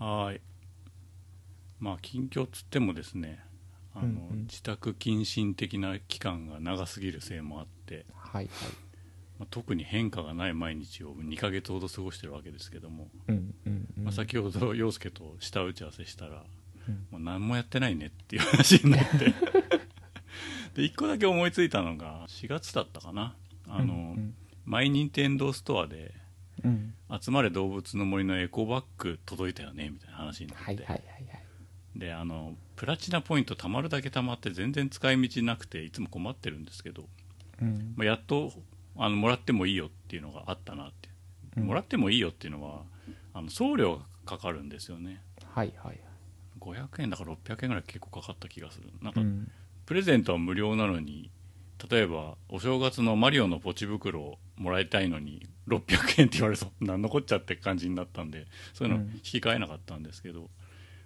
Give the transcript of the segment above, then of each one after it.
はーい。まあ近況つってもですね、あの、うんうん自宅謹慎的な期間が長すぎるせいもあって、はいはい。まあ、特に変化がない毎日を2ヶ月ほど過ごしてるわけですけども、うんうんうん。まあ、先ほど陽介と下打ち合わせしたら、うんもう何もやってないねっていう話になって で1個だけ思いついたのが4月だったかなあの、うんマイニンテンドーストアでうんうん集まれ動物の森のエコバッグ届いたよねみたいな話になって、はいはいはいはい。であのプラチナポイント貯まるだけ貯まって全然使い道なくていつも困ってるんですけど、うん。まあ、やっとあのもらってもいいよっていうのがあったなって、うん。もらってもいいよっていうのはあの送料がかかるんですよね。はいはい。はい。500円だから600円ぐらい結構かかった気がする。なんか、うん。プレゼントは無料なのに例えばお正月のマリオのポチ袋をもらいたいのに600円って言われると何のこっちゃって感じになったんでそういうのうん。引き換えなかったんですけど、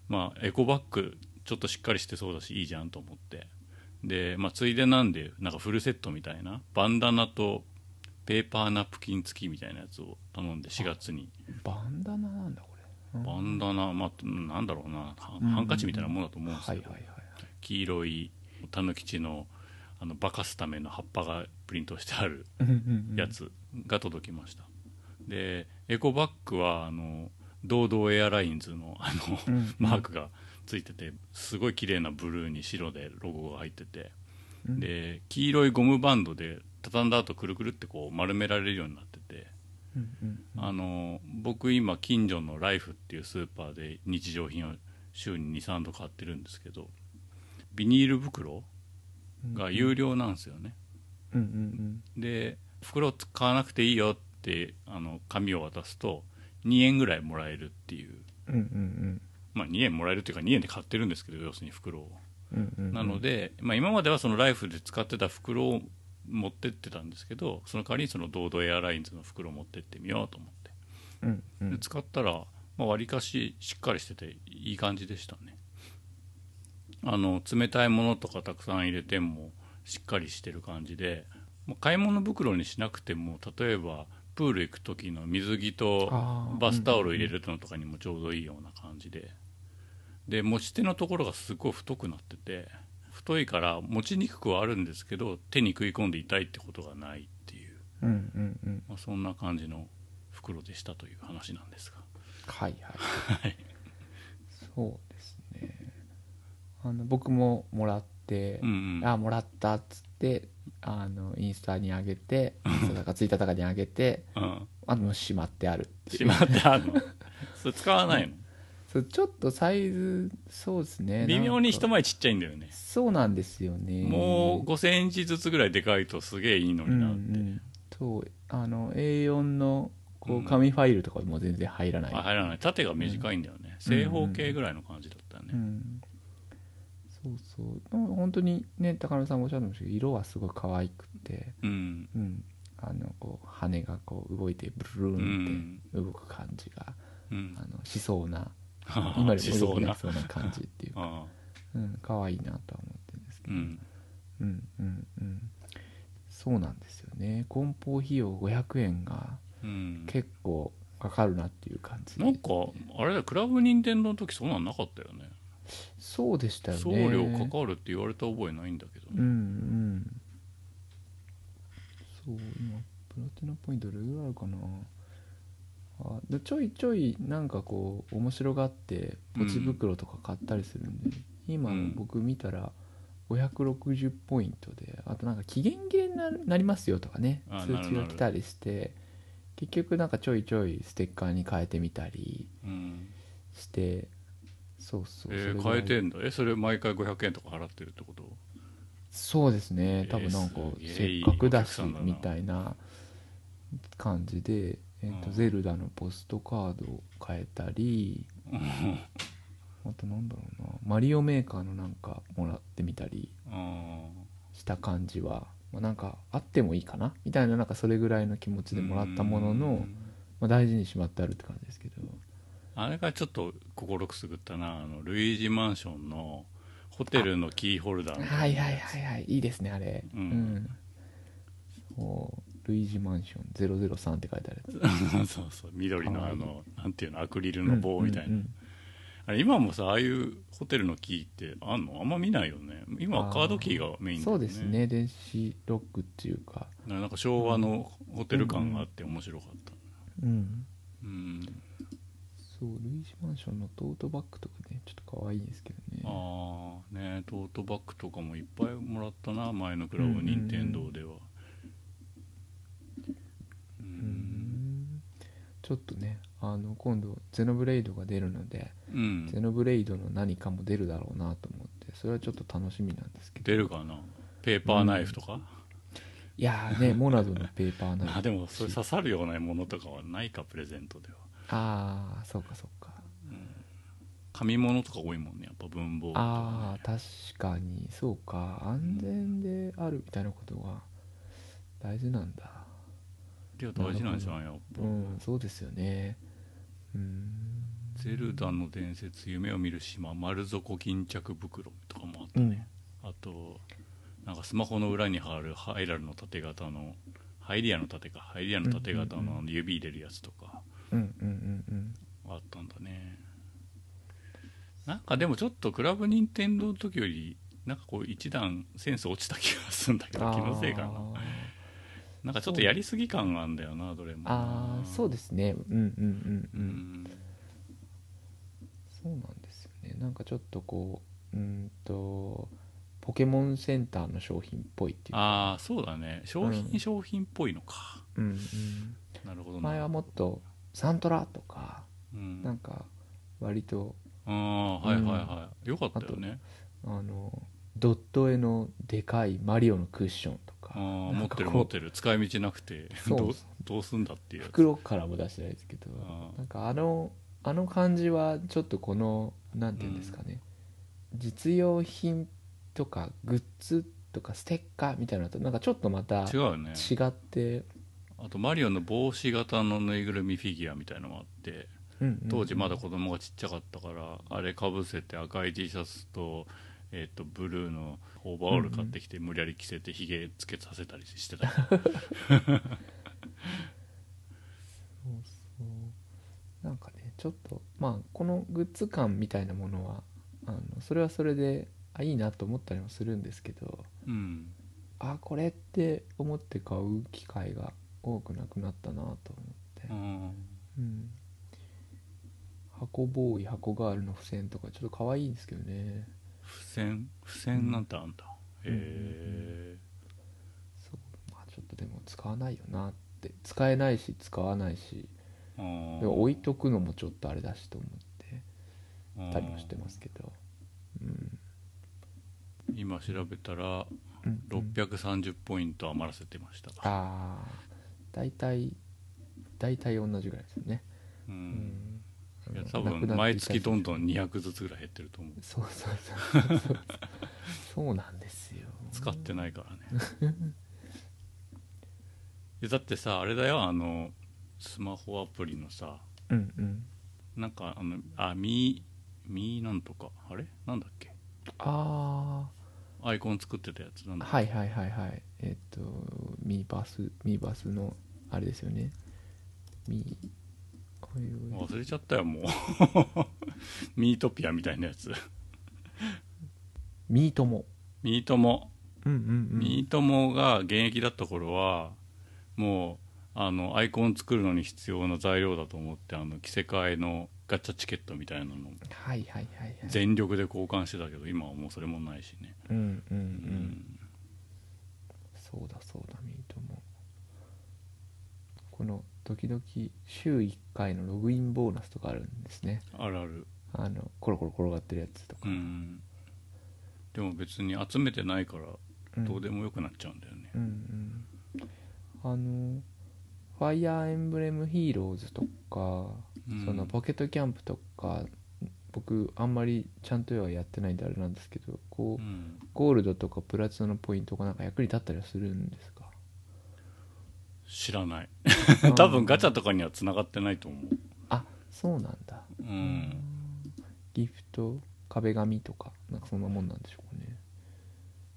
まあエコバッグちょっとしっかりしてそうだしいいじゃんと思って。で、まあ、ついでなんでなんかフルセットみたいなバンダナとペーパーナプキン付きみたいなやつを頼んで4月に。バンダナなんだこれ。うん。バンダナ、まあ、なんだろうな。ハンカチみたいなものだと思うんですけど。黄色いタヌキチのあの化かすための葉っぱがプリントしてあるうんうんうん。や。つが届きました、でエコバッグはあのドードーエアラインズのあの、うんうん。マークがついててすごい綺麗なブルーに白でロゴが入ってて、うん。で黄色いゴムバンドで畳んだ後くるくるってこう丸められるようになってて、うんうんあの僕今近所のライフっていうスーパーで日常品を週に23度買ってるんですけどビニール袋うんが有料なんですよね、うんうん。で袋使わなくていいよってあの紙を渡すと2円ぐらいもらえるっていう。うんうんうん。まあ2円もらえるっていうか2円で買ってるんですけど要するに袋を。うんうんうん。なので、まあ、今まではそのライフで使ってた袋を持ってってたんですけどその代わりにそのドードエアラインズの袋を持ってってみようと思って。うんうん。で使ったらまあ、割かししっかりしてていい感じでしたね。あの冷たいものとかたくさん入れてもしっかりしてる感じでもう買い物袋にしなくても例えばプール行く時の水着とバスタオル入れるのとかにもちょうどいいような感じでで持ち手のところがすごい太くなってて太いから持ちにくくはあるんですけど手に食い込んで痛いってことがないっていう、うんうんうん。まあ、そんな感じの袋でしたという話なんですがはいはい。はいそうですね。あの僕ももらってう、んうんあもらったっつってあのインスタに上げて、インスタとかツイッターとかに上げて、うん。あのしまってあるっていう。しまってあるの？それ使わないの？そうちょっとサイズそうですね。微妙に一なんか回りちっちゃいんだよね。そうなんですよね。もう5センチずつぐらいでかいとすげえいいのうんうになって、んそうあの A4 のこううん紙ファイルとかも全然入らない、あ入らない縦が短いんだよね、正方形ぐらいの感じだったよね、うんそうそう。でも本当にね高野さんがおっしゃってましたけど色はすごい可愛くてうん。うん。あのこう羽がこう動いてブルーンって動く感じが、うん。あのしそうなあ今でも動しそうなきなそうな。感じっていうか、あうん、可愛いなとは思ってるんですけど、うん。うんうんうんそうなんですよね。梱包費用500円がうん。結構かかるなっていう感じ。なんかあれだよクラブ任天堂の時そんなんなかったよねそうでしたよね。送料かかるって言われた覚えないんだけどうんうん。そう今プラチナポイントどれぐらいあるかな。あでちょいちょいなんかこう面白がってポチ袋とか買ったりするんで、今うん。僕見たら560ポイントであとなんか期限切れになりますよとかね通知が来たりして結局なんかちょいちょいステッカーに変えてみたりうん。してそうそう。えー変えてんだえそれ毎回500円とか払ってるってこと？そうですね。えー多分なんかせっかくだしみたいな感じで、えーとうん。ゼルダのポストカードを変えたりうあとなんだろうな。マリオメーカーのなんかもらってみたりあした感じは、まあ、なんかあってもいいかな？みたいななんかそれぐらいの気持ちでもらったものの、うん。まあ、大事にしまってあるって感じですけどあれがちょっと心くすぐったな。あのルイージマンションのホテルのキーホルダーみたはいいなはいはいはいい。いですねあれ。うん。そうルイージマンション003って書いてあるやつ。そうそう。緑のあのなんていうのアクリルの棒みたいな、うんうん。うんあれ今もさああいうホテルのキーってあんの？あんま見ないよね。今はカードキーがメインだそうですね。電子ロックっていうか。なんか昭和のホテル感があって面白かった。うん。うん、そうルイージマンションのトートバッグとかねちょっと可愛いですけどね。ああねトートバッグとかもいっぱいもらったな前のクラブうんうんうん。任天堂では。ううんん。ちょっとねあの今度ゼノブレイドが出るので、うん。ゼノブレイドの何かも出るだろうなと思ってそれはちょっと楽しみなんですけど。出るかな？ペーパーナイフとか、いやーねモナドのペーパーナイフ。あでもそれ刺さるようなものとかはないかプレゼントではああそうかそうか。紙物とか多いもんねやっぱ文房具ね。ああ確かに。そうか。安全であるみたいなことが大事なんだ。いや大事なんじゃないやっぱ、うんそうですよね。うん。ゼルダの伝説夢を見る島丸底巾着袋とかもあったね、あとなんかスマホの裏に貼るハイラルの縦型のハイリアの縦かハイリアの縦型うんうんの指入れるやつとか。うんうんうんうんあったんだね。なんかでもちょっとクラブ任天堂の時よりなんかこう一段センス落ちた気がするんだけど気のせいかな。なんかちょっとやりすぎ感があるんだよなどれも。ああそうですね。うんうんうんううん。んそうなんですよね。なんかちょっとこううーんとポケモンセンターの商品っぽいっていうか。ああそうだね。商品、うん。商品っぽいのか。うんうん。なるほどな。前はもっとサントラとかうん。なんか割とああはいはいはい、よかったよね。あのドット絵のでかいマリオのクッションとか。持ってる持ってる。使い道なくて。どうどうすんだっていう袋からも出してないですけどなんかあのあの感じはちょっとこのなんていうんですかね、実用品とかグッズとかステッカーみたいなのとなんかちょっとまた違うよね。違って、あとマリオの帽子型のぬいぐるみフィギュアみたいのもあってうんうん当時まだ子供がちっちゃかったからあれかぶせて赤い T シャツと,、えー、とブルーのオーバーオール買ってきて無理やり着せてひげつけさせたりしてたよそうそう。なんかねちょっとまあこのグッズ感みたいなものはあのそれはそれであいいなと思ったりもするんですけどうん。あこれって思って買う機会が多くなくなったなと思って。う、ん。うん、箱ボーイ箱ガールの付箋とかちょっと可愛いんですけどね。付箋？付箋なんてあんだ、うん。へえそう。まあちょっとでも使わないよなって。使えないし使わないし。でも置いとくのもちょっとあれだしと思って。たりもしてますけど。うん。今調べたらうんうん。630ポイント余らせてました、ああ大体大体同じぐらいですよね。ううん。んいや多分毎月どんどん200ずつぐらい減ってると思う。そうそうそうそう。なんですよ。使ってないからね。いやだってさあれだよ。あのスマホアプリのさ。うんうん。なんかあのあミーミーなんとか。あれ？なんだっけ？あアイコン作ってたやつ。なんあだっはいはいはいはい。えっとミーバスミーバスのあれですよね。ミ忘れちゃったよもう。ミートピアみたいなやつ。ミートモミートモうんうんうん。ミートモが現役だった頃はもうあのアイコン作るのに必要な材料だと思ってあの着せ替えのガチャチケットみたいなの。全力で交換してたけど今はもうそれもないしね。うんうんううんん。そうだそうだこの時々週1回のログインボーナスとかあるんですね。あるある。あのコロコロ転がってるやつとか、うんでも別に集めてないからうん。どうでもよくなっちゃうんだよね。うんうんあのファイアーエンブレムヒーローズとか、うん。そのポケットキャンプとか僕あんまりちゃんとはやってないんであれなんですけどこう、うん。ゴールドとかプラチナのポイントがなんか役に立ったりはするんですか知らない。多分ガチャとかには繋がってないと思う。あそうなんだ。うん。ギフト壁紙とかなんかそんなもんなんでしょうかね。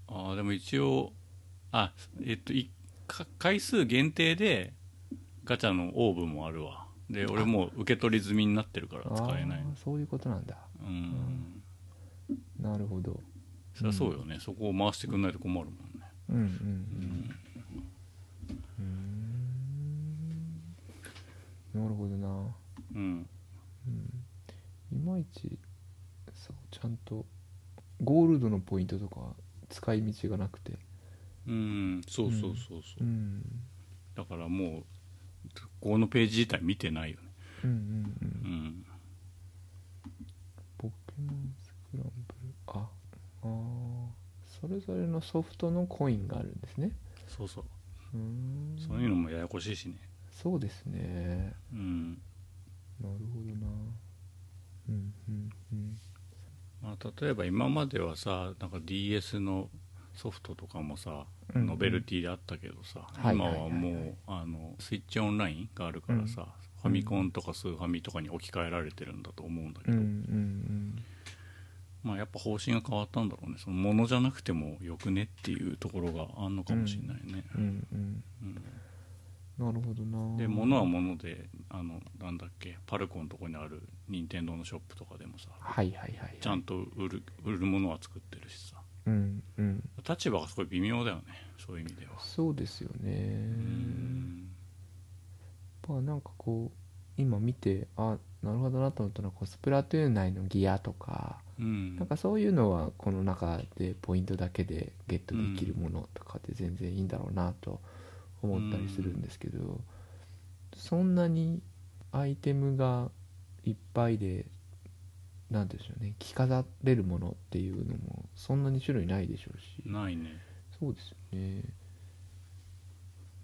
ああでも一応あえっといか回数限定でガチャのオーブもあるわ。で俺もう受け取り済みになってるから使えないそういうことなんだ。うん。なるほど。そりゃそうよね、そこを回してくんないと困るもんね。うんうんううん。んうーなるほどな。うん。いまいちそうちゃんとゴールドのポイントとか使い道がなくて。うん。そうそうそうそう、うん。だからもうこのページ自体見てないよね。うんうんうん。うん。ポケモンスクランブル。ああー。それぞれのソフトのコインがあるんですね。そうそう。うーん。そういうのもややこしいしねそうですね。うん。なるほどな。うんうんうん。まあ、例えば今まではさなんか DS のソフトとかもさ、うんうん。ノベルティであったけどさ、はい今はいはいはい。はもうあのスイッチオンラインがあるからさ、ファミコンとかスーファミとかに置き換えられてるんだと思うんだけど、うんうんまあやっぱ方針が変わったんだろうね。そのものじゃなくてもよくねっていうところがあんのかもしれないね、うんうんうん。うんなるほどな。で物は物であのなんだっけパルコのとこにある任天堂のショップとかでもさはいはいはいはい。ちゃんと売る売るものは作ってるしさ。うんうん。立場がすごい微妙だよねそういう意味では。そうですよね。うん。まあなんかこう今見てあなるほどなと思ったのはこうスプラトゥーン内のギアとかうん。なんかそういうのはこの中でポイントだけでゲットできるものとかで全然いいんだろうなと思ったりするんですけど、そんなにアイテムがいっぱいでなんていうんでしょうね着飾れるものっていうのもそんなに種類ないでしょうし。ないね。そうですよね。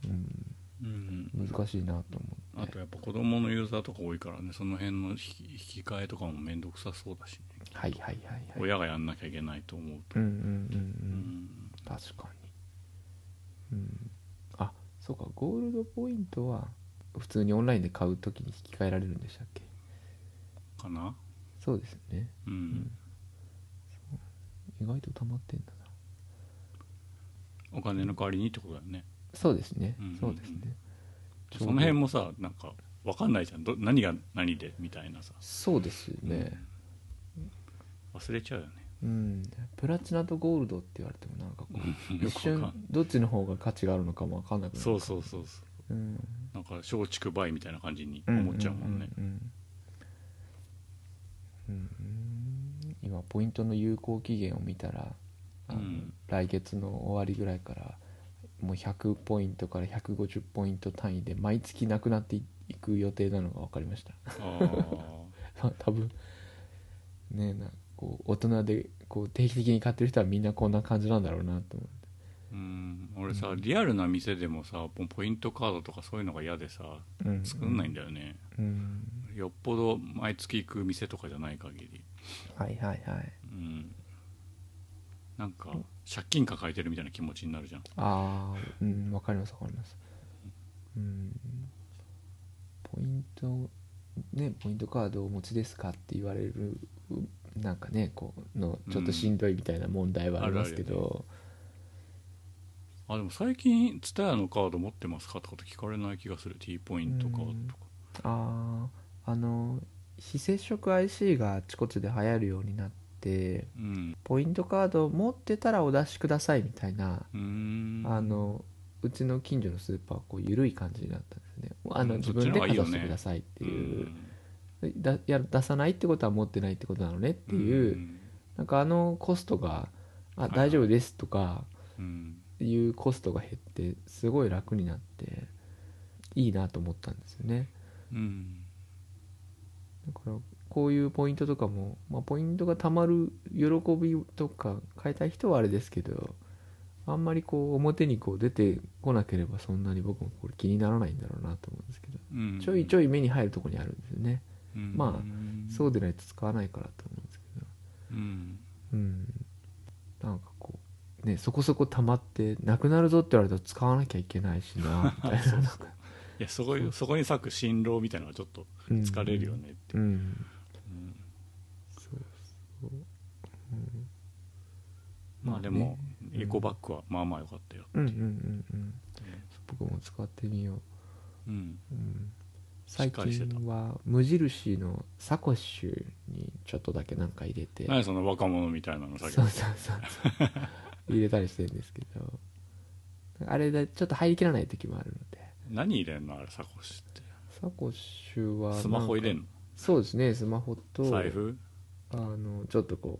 うん。うん。難しいなと思って。あとやっぱ子供のユーザーとか多いからねその辺の引き引き換えとかも面倒くさそうだしね。はいはいはいはい。親がやんなきゃいけないと思うと。うんうんうんううん。ん確かに。うん。あそうかゴールドポイントは普通にオンラインで買うときに引き換えられるんでしたっけ？かな？そうですよね。うん。意外と溜まってんだな。お金の代わりにってことだよね。そうですね、うんそうですね。その辺もさなんか分かんないじゃん。ど何が何で？みたいなさ。そうですよね。忘れちゃうよねうん、プラチナとゴールドって言われてもなんかこうよ一瞬どっちの方が価値があるのかも分かんなくなる。そうそうそうそう。うん。なんか松竹梅みたいな感じに思っちゃうもんね。うん今ポイントの有効期限を見たらあの、うん。来月の終わりぐらいからもう100ポイントから150ポイント単位で毎月なくなっていく予定なのが分かりました。あ 多分ねえなこう大人でこう定期的に買ってる人はみんなこんな感じなんだろうなと思って。ーうん。俺さリアルな店でもさポイントカードとかそういうのが嫌でさうん。作んないんだよね、うん。よっぽど毎月行く店とかじゃない限り。はいはいはい。うん。なんか借金抱えてるみたいな気持ちになるじゃん。ああうん。分かります分かります。うん。ポイントねポイントカードをお持ちですかって言われるなんかねこうのちょっとしんどいみたいな問題はありますけど、あでも最近 TSUTAYA のカード持ってますかとかって聞かれない気がする。T ポイントカードとか。あああの非接触 IC があちこちで流行るようになってうん。ポイントカード持ってたらお出しくださいみたいな、あのうちの近所のスーパーはこう緩い感じになったんですね。あのうん自分でかざそっちの方がいいよね。してくださいっていう、ん。だや出さないってことは持ってないってことなのねっていう、んなんかあのコストが「あ大丈夫です」とかうん。いうコストが減ってすごい楽になっていいなと思ったんですよね。うん。だからこういうポイントとかも、まあ、ポイントがたまる喜びとか変えたい人はあれですけどあんまりこう表にこう出てこなければそんなに僕もこれ気にならないんだろうなと思うんですけど、うん。ちょいちょい目に入るところにあるんですよね。うん。まそうでないと使わないからと思うんですけど。うん。うん。なんかこうねそこそこ溜まってなくなるぞって言われたら使わなきゃいけないしなみたいな。なんかいやそこそこに咲く新郎みたいなのがちょっとうん疲れるよねって、う。ん。うん。そうそう、うん、まあでも、うんエコバッグはまあまあ良かったよ、うんうんうんうん。僕も使ってみよう、うん、うん、最近は無印のサコッシュにちょっとだけなんか入れて。何その若者みたいなのさそうそうそう 入れたりしてるんですけど。あれでちょっと入りきらない時もあるので。何入れんのあれサコッシュって。サコッシュはスマホ入れんの？そうですねスマホと。財布？あのちょっとこ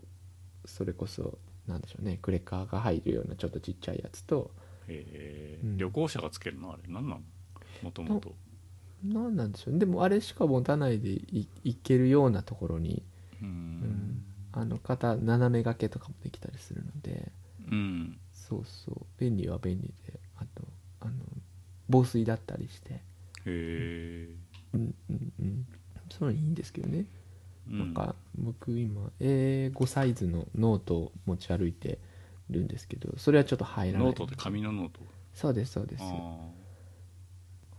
うそれこそなんでしょうね。クレカが入るようなちょっとちっちゃいやつと。え。ーうん。旅行者がつけるのあれ何なの？もともとなんなんでしょうね。でもあれしか持たないでいいけるようなところに、ううん。ん、あの肩斜め掛けとかもできたりするので。うん。そうそう。便利は便利で。あとあの防水だったりして。へえ。うんうんうん。そういうのいいんですけどね、うんなんか僕今 A5 サイズのノートを持ち歩いてるんですけどそれはちょっと入らない。ノートで紙のノート？そうですそうです。あ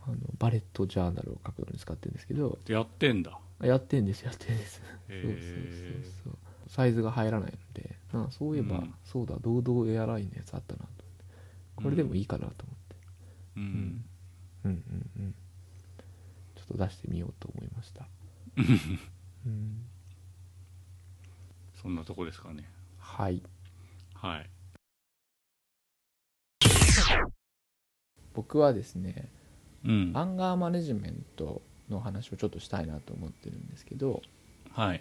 あのバレットジャーナルを書くのに使ってるんですけど。あやってんだ？やってんですやってんです。へそうそうえそうそう。サイズが入らないので。あそういえば、うん。そうだドードーエアラインのやつあったなとこれでもいいかなと思って、うん。うん。うん。うんうん。ちょっと出してみようと思いました うん。そんなとこですかね。はい。はい。僕はですねうん。アンガーマネジメントの話をちょっとしたいなと思ってるんですけどはい。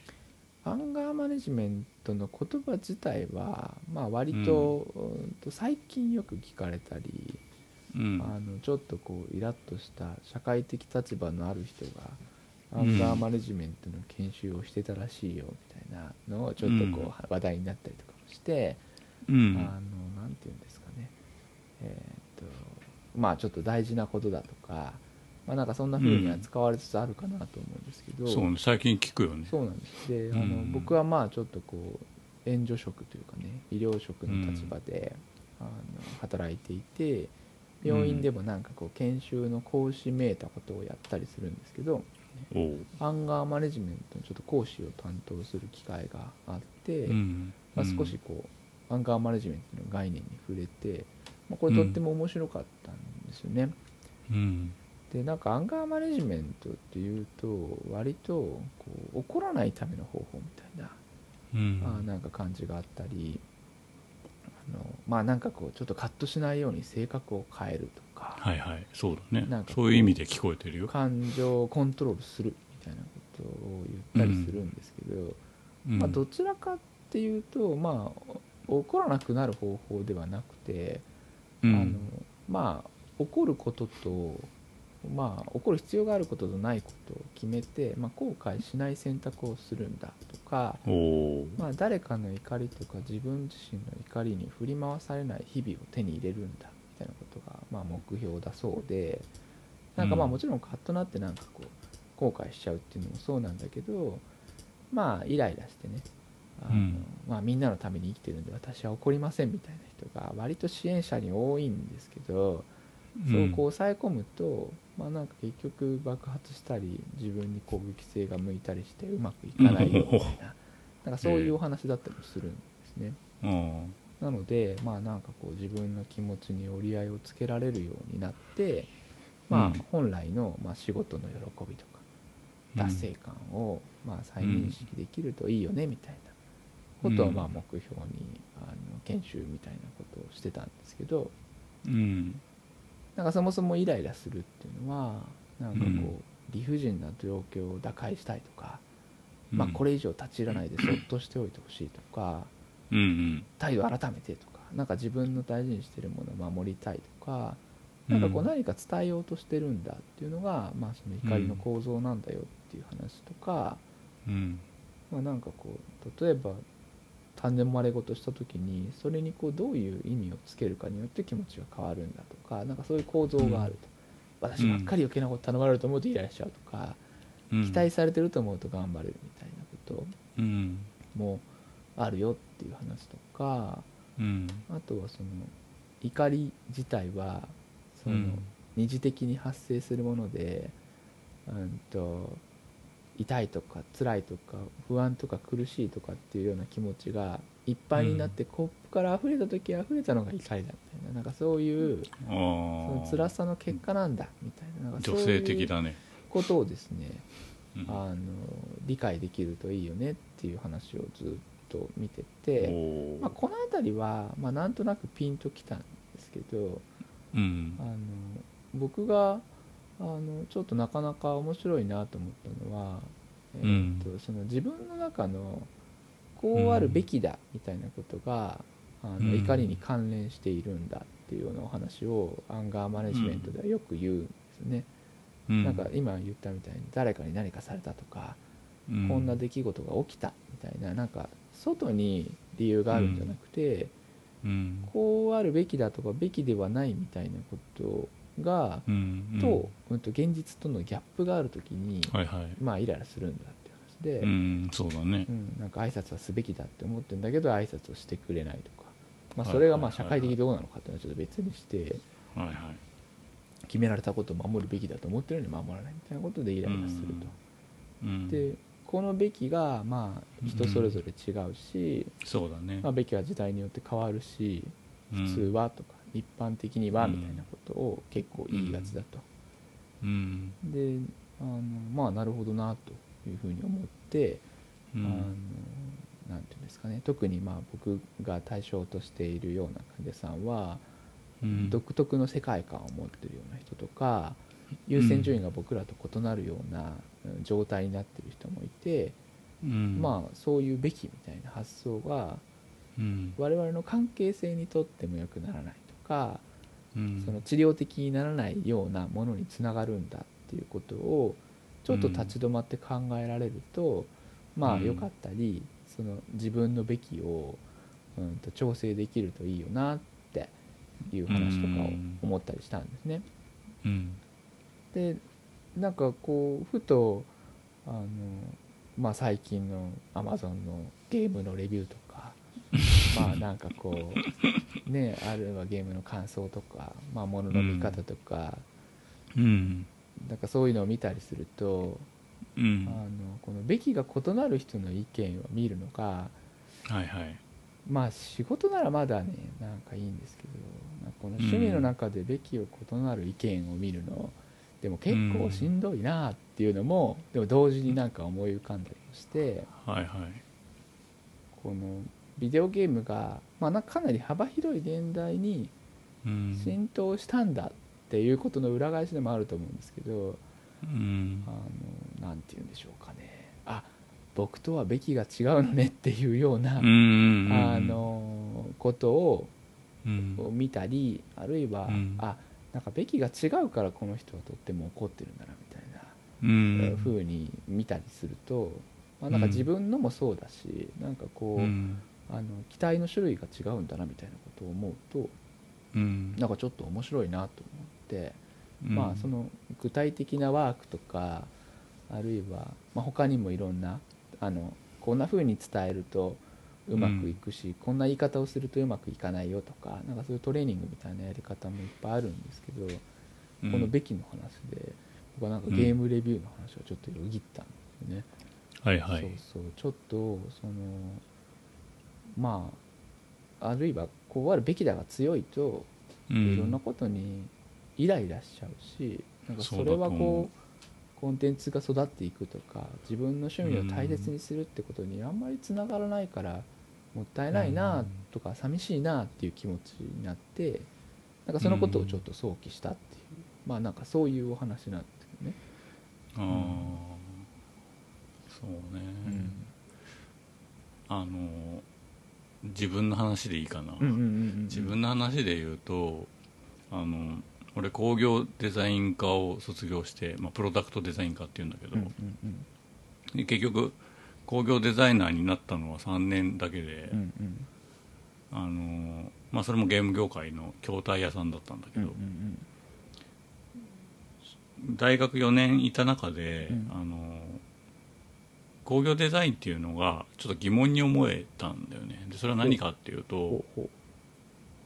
アンガーマネジメントの言葉自体は、まあ、割と,、うん。と最近よく聞かれたり、うん。あのちょっとこうイラッとした社会的立場のある人がアうんンガーマネジメントの研修をしてたらしいよみたいなのをちょっとこう話題になったりとかもして、うん。あのなんていうんですかね。えーっとまあちょっと大事なことだとか、まあ、なんかそんな風に扱われつつあるかなと思うんですけど、そうね最近聞くよね。そうなんです。であの、うん僕はまあちょっとこう援助職というかね医療職の立場で、あの働いていて病院でもなんかこう研修の講師めいたことをやったりするんですけどアンガーマネジメントのちょっと講師を担当する機会があって、うんまあ、少しこうアンガーマネジメントの概念に触れて、まあ、これとっても面白かったんですよね。うん。でなんかアンガーマネジメントっていうと割とこう怒らないための方法みたいな、うん。あーなんか感じがあったりあのまあなんかこうちょっとカットしないように性格を変えるとか、はいはい。そうだね。なんかそういう意味で聞こえてるよ。感情をコントロールするみたいなことを言ったりするんですけど、うん。まあ、どちらかっていうとまあ怒らなくなる方法ではなくて、うん。あのまあ怒ることとまあ怒る必要があることとないことを決めて、まあ、後悔しない選択をするんだとか、まあ、誰かの怒りとか自分自身の怒りに振り回されない日々を手に入れるんだみたいなことが、まあ、目標だそうでなんかまあうんもちろんカッとなってなんかこう後悔しちゃうっていうのもそうなんだけどまあイライラしてねあの、うん。まあ、みんなのために生きてるんで私は怒りませんみたいな人が割と支援者に多いんですけどそうこう抑え込むと、まあなんか結局爆発したり自分に攻撃性が向いたりしてうまくいかないよみたいな。なんかそういうお話だったりもするんですね。うんなのでまあなんかこう自分の気持ちに折り合いをつけられるようになってまうん。あ本来のまあ仕事の喜びとか達成感をまあ再認識できるといいよねみたいな。ことをまあ目標にあの研修みたいなことをしてたんですけど。うんなんかそもそもイライラするっていうのはなんかこううん。理不尽な状況を打開したいとかまあこれれ以上立ち入らないでそっとしておいてほしいとかうんうん。態度改めてとかなんか自分の大事にしてるものを守りたいとかなんかこううん。何か伝えようとしてるんだっていうのが、まあ、その怒りの構造なんだよっていう話とか、うん。まあ、なんかこう例えば単年まれ事した時にそれにこうどういう意味をつけるかによって気持ちが変わるんだとかなんかそういう構造があると、私ばっかり余計なこと頼まれると思うとイライラしちゃうとか、うん。期待されてると思うと頑張れるみたいなこと。うん。もあるよっていう話とかうん。あとはその怒り自体はその、うん。二次的に発生するもので、うん、と痛いとか辛いとか不安とか苦しいとかっていうような気持ちがいっぱいになって、コップから溢れた時溢れたのが怒りだみたいななんかそういうあそのあ辛さの結果なんだみたいななんかそう女性いう的だねことをですねうん。あの理解できるといいよねっていう話をずっと見ておて、ー。まあ、この辺りは、まあ、なんとなくピンときたんですけどうん。あの僕があのちょっとなかなか面白いなと思ったのは、えーとその自分の中のこうあるべきだみたいなことが、あのうん。怒りに関連しているんだっていうようなお話をアンガーマネジメントではよく言うんですね。うん。なんか今言ったみたいに誰かに何かされたとか、うん。こんな出来事が起きたみたいななんか外に理由があるんじゃなくて、うん。こうあるべきだとかべきではないみたいなことが、うんと,、うん、と現実とのギャップがある時に、はいはい。まあイライラするんだって話で、ううんんそうだね。なんか挨拶はすべきだって思ってるんだけど挨拶をしてくれないとか、まあ、はいそれがまあ社会的どうなのかっていうのはちょっと別にしてはいはい。決められたことを守るべきだと思ってるのに守らないみたいなことでイライラすると。うん。でこのべきがまあ人それぞれ違うし、そうだね。まあ、べきは時代によって変わるしうん。普通はとか一般的にはうん。みたいなことを結構言いがちだと、うん。であのまあなるほどなというふうに思って、うあのんなんていうんですかね。特にまあ僕が対象としているような患者さんは、うん。独特の世界観を持ってるような人とか優先順位が僕らと異なるようなうん状態になってる人もいて、うん。まあそういうべきみたいな発想がうん。我々の関係性にとっても良くならない。とか、うん。その治療的にならないようなものにつながるんだっていうことをちょっと立ち止まって考えられると、まあうん良かったりその自分のべきを、うん、と調整できるといいよなっていう話とかを思ったりしたんですね。うん。でなんかこうふとあの、まあ、最近のアマゾンのゲームのレビューとか まあなんかこうねあるいはゲームの感想とか、まあ、物の見方とか、うん。なんかそういうのを見たりすると、うん。あのこのべきが異なる人の意見を見るのがはいはい。まあ仕事ならまだねなんかいいんですけどこの趣味の中でべきを異なる意見を見るの、でも結構しんどいなっていうのも、でも同時になんか思い浮かんだりもしてはいはい。このビデオゲームが、まあ、かかなり幅広い年代にうん。浸透したんだっていうことの裏返しでもあると思うんですけどうん。あのなんて言うんでしょうかね。あ僕とはべきが違うのねっていうような、うんあのことを見たりあるいは、うん。あなんかべきが違うからこの人はとっても怒ってるんだなみたいな、うん。風に見たりすると、まあ、なんか自分のもそうだし、なんかこう、うんあの期待の種類が違うんだなみたいなことを思うとうん。なんかちょっと面白いなと思って、うん。まあその具体的なワークとかあるいは、まあ、他にもいろんなあのこんな風に伝えるとうまくいくし、こんな言い方をするとうまくいかないよとかなんかそういうトレーニングみたいなやり方もいっぱいあるんですけど、うん。この「べき」の話で僕はなんかゲームレビューの話をちょっとよぎったんですよね。はいはい。そうそう。ちょっとそのまああるいはこうあるべきだが強いと、うん。いろんなことにイライラしちゃうしなんかそれはこうコンテンツが育っていくとか自分の趣味を大切にするってことにあんまりつながらないからもったいないなとか寂しいなっていう気持ちになってなんかそのことをちょっと想起したっていうまあなんかそういうお話なんですけどね。ああそうね、あの自分の話でいいかな、うんうんうんうん自分の話で言うとあの俺工業デザイン科を卒業して、まあ、プロダクトデザイン科っていうんだけど、うんうんうん。で結局工業デザイナーになったのは3年だけで、うんうん。あのまあ、それもゲーム業界の筐体屋さんだったんだけど、うんうん大学4年いた中で、うん。あの工業デザインっていうのがちょっと疑問に思えたんだよね。でそれは何かっていうと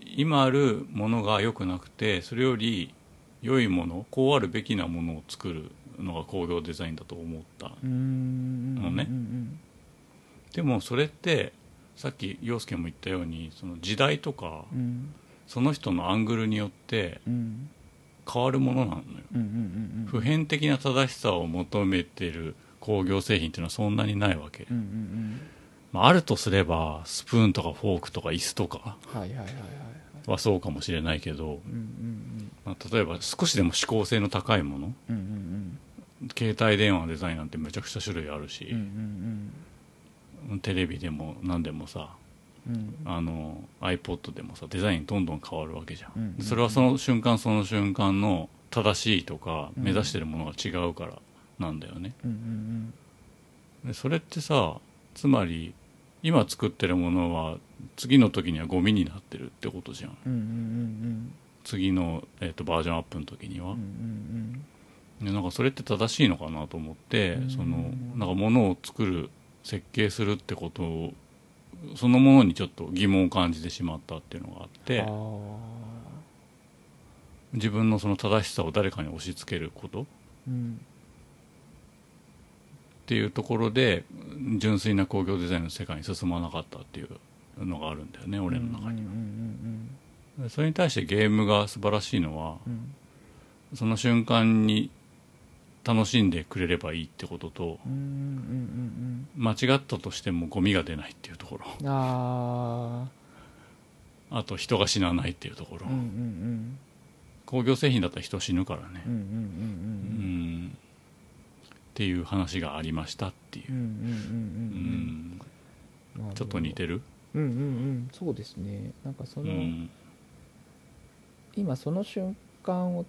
今あるものが良くなくてそれより良いものこうあるべきなものを作るのが工業デザインだと思ったのね。うんでもそれってさっき陽介も言ったようにその時代とかうん。うんその人のアングルによってうん。変わるものなのよ。普遍的な正しさを求めてる工業製品っていうのはそんなにないわけ、うんうんうん。まあ、あるとすればスプーンとかフォークとか椅子とかはそうかもしれないけど、まあ、例えば少しでも指向性の高いもの携帯電話のデザインなんてめちゃくちゃ種類あるしテレビでも何でもさうん。あの iPod でもさデザインどんどん変わるわけじゃん、それはその瞬間その瞬間の正しいとかうん。目指してるものが違うからなんだよね、うんうんでそれってさつまり今作ってるものは次の時にはゴミになってるってことじゃん。うんうんうん次の、えー、とバージョンアップの時には。うんうんうんでなんかそれって正しいのかなと思ってうんそのなんか物を作る設計するってことをそのものにちょっと疑問を感じてしまったっていうのがあって。自分のその正しさを誰かに押し付けること。っうんていうところで純粋な工業デザインの世界に進まなかったっていうのがあるんだよね俺の中にうんうんうんはそれに対してゲームが素晴らしいのはその瞬間に楽しんでくれればいいってこととうんうんうん間違ったとしてもゴミが出ないっていうところ。うんああと人が死なないっていうところ、あうんうん。工業製品だったら人死ぬからね。うんうんうんうん。うんっていう話がありましたっていう。う、んうんうんううんうん。ん。ちょっと似てる？うんうんうん。そうですね。なんかその、うん。今その瞬間を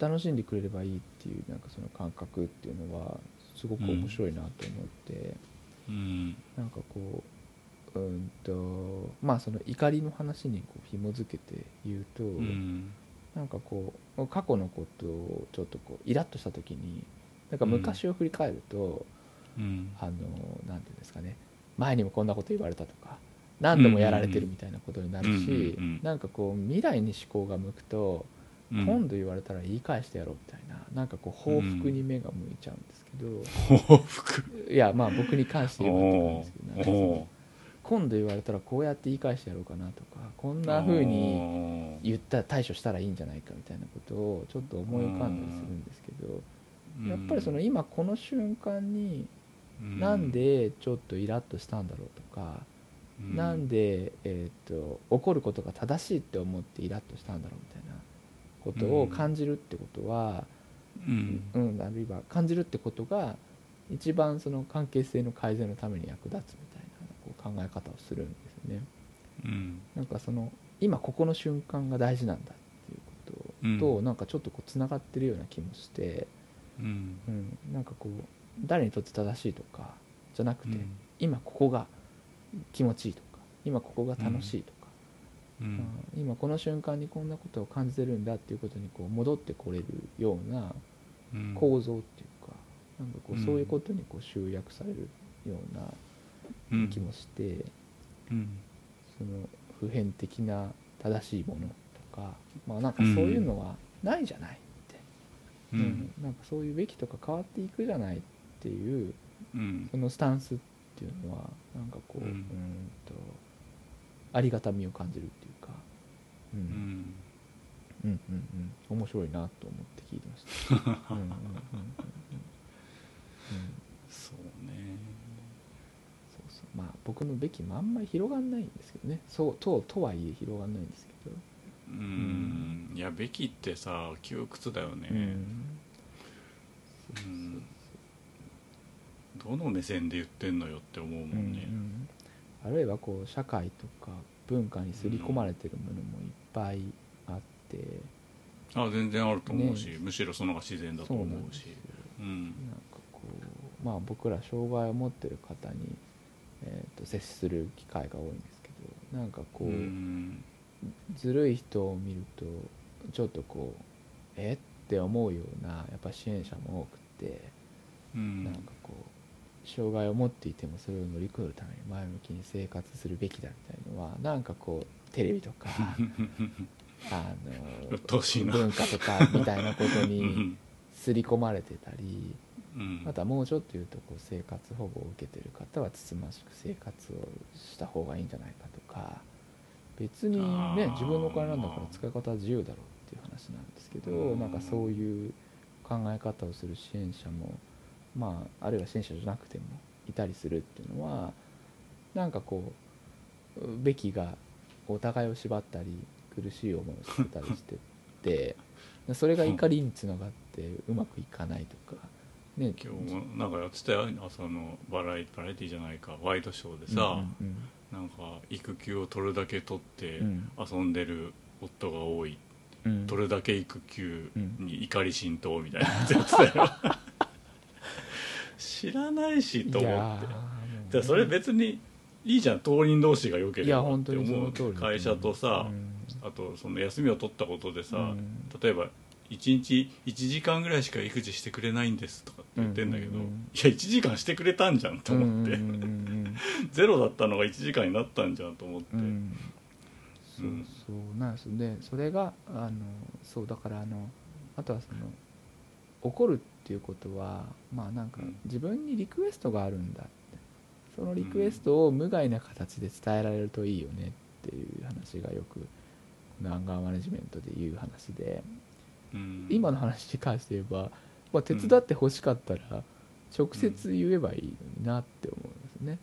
楽しんでくれればいいっていうなんかその感覚っていうのはすごく面白いなと思って、うん。なんかこううんとまあその怒りの話にこう紐づけて言うと、うん。なんかこう過去のことをちょっとこうイラッとした時になんか昔を振り返ると、うん。あのなんていうんですかね。前にもこんなこと言われたとか何度もやられてるみたいなことになるし、うんうんうんなんかこう未来に思考が向くと、うん。今度言われたら言い返してやろうみたいななんかこう報復に目が向いちゃうんですけど、報復。いやまあ僕に関して言うことなんおですけどなんかそのお今度言われたらこうやって言い返してやろうかなとかこんな風にに言ったら対処したらいいんじゃないかみたいなことをちょっと思い浮かんだりするんですけどやっぱりその今この瞬間になんでちょっとイラッとしたんだろうとか、なんで、えー、と怒ることが正しいって思ってイラッとしたんだろうみたいなことを感じるってことは、うん。うん。あるいは感じるってことが一番その関係性の改善のために役立つみたいなこう考え方をするんですね。うん。なんかその今ここの瞬間が大事なんだっていうことと、なんかちょっとこうつながってるような気もして、うん。うん、なんかこう誰にとって正しいとかじゃなくて、うん。今ここが気持ちいいとか今ここが楽しいとか、うん。うん。今この瞬間にこんなことを感じてるんだっていうことにこう戻ってこれるようなうん。構造っていうか,、なんかこううん。そういうことにこう集約されるような気もして、うん。その普遍的な正しいものとかまあなんかそういうのはないじゃないううんんなんかそういうべきとか変わっていくじゃないっていううん。そのスタンスっていうのはなんかこう,、ううんん、とありがたみを感じるっていうか、うん。うん。うんうんうん。面白いなと思って聞いてました。そうね。そうそう。まあ僕のべきもあんまり広がんないんですけどね。そうととはいえ広がんないんですけど、うんいやべきってさ窮屈だよね、うん。どの目線で言ってんのよって思うもうんんね。うんあるいはこう社会とか文化に刷り込まれてるものもいっぱいあって、あ全然あると思うし、ね。むしろその方が自然だと思うし。うん。なんかこうまあ僕ら障害を持ってる方に、えー、と接する機会が多いんですけどなんかこう、うん。ずるい人を見るとちょっとこうえ？って思うようなやっぱ支援者も多くて、うん。なんかこう障害を持っていてもそれを乗り越えるために前向きに生活するべきだみたいのはなんかこうテレビとか あの文化とかみたいなことうにん。刷り込まれてたりうん。またもうちょっと言うとこう生活保護を受けてる方はつつましく生活をした方がいいんじゃないかとか別にね自分のお金なんだから使い方は自由だろう話なんですけどうんなんかそういう考え方をする支援者もまああるいは支援者じゃなくてもいたりするっていうのはなんかこうべきがお互いを縛ったり苦しい思いをしてたりしてて それが怒りにつながってうまくいかないとか。ね、今日もなんかやってたよ朝のバラエバラエティじゃないかワイドショーでさ、うんうんなんか育休を取るだけ取ってうん遊んでる夫が多い、うん。取るだけ育休うんに怒り浸透みたいなやつやってたよ。知らないしと思って。それ別にいいじゃん。当人同士が良ければって思う会社とさ、うん。あとその休みを取ったことでさ、うん。例えば1日1時間ぐらいしか育児してくれないんですとかって言ってんだけど、いや1時間してくれたんじゃんと思って、ゼロだったのが1時間になったんじゃんと思って、そうそうなんですでそれがあのそうだからあのあとはその怒るっていうことはまあなんかうん。自分にリクエストがあるんだって。そのリクエストを無害な形で伝えられるといいよねっていう話がよくアンガーマネジメントで言う話で。うん。今の話に関して言えば、まあ、手伝ってほしかったら直接言えばいいのになって思うんですね。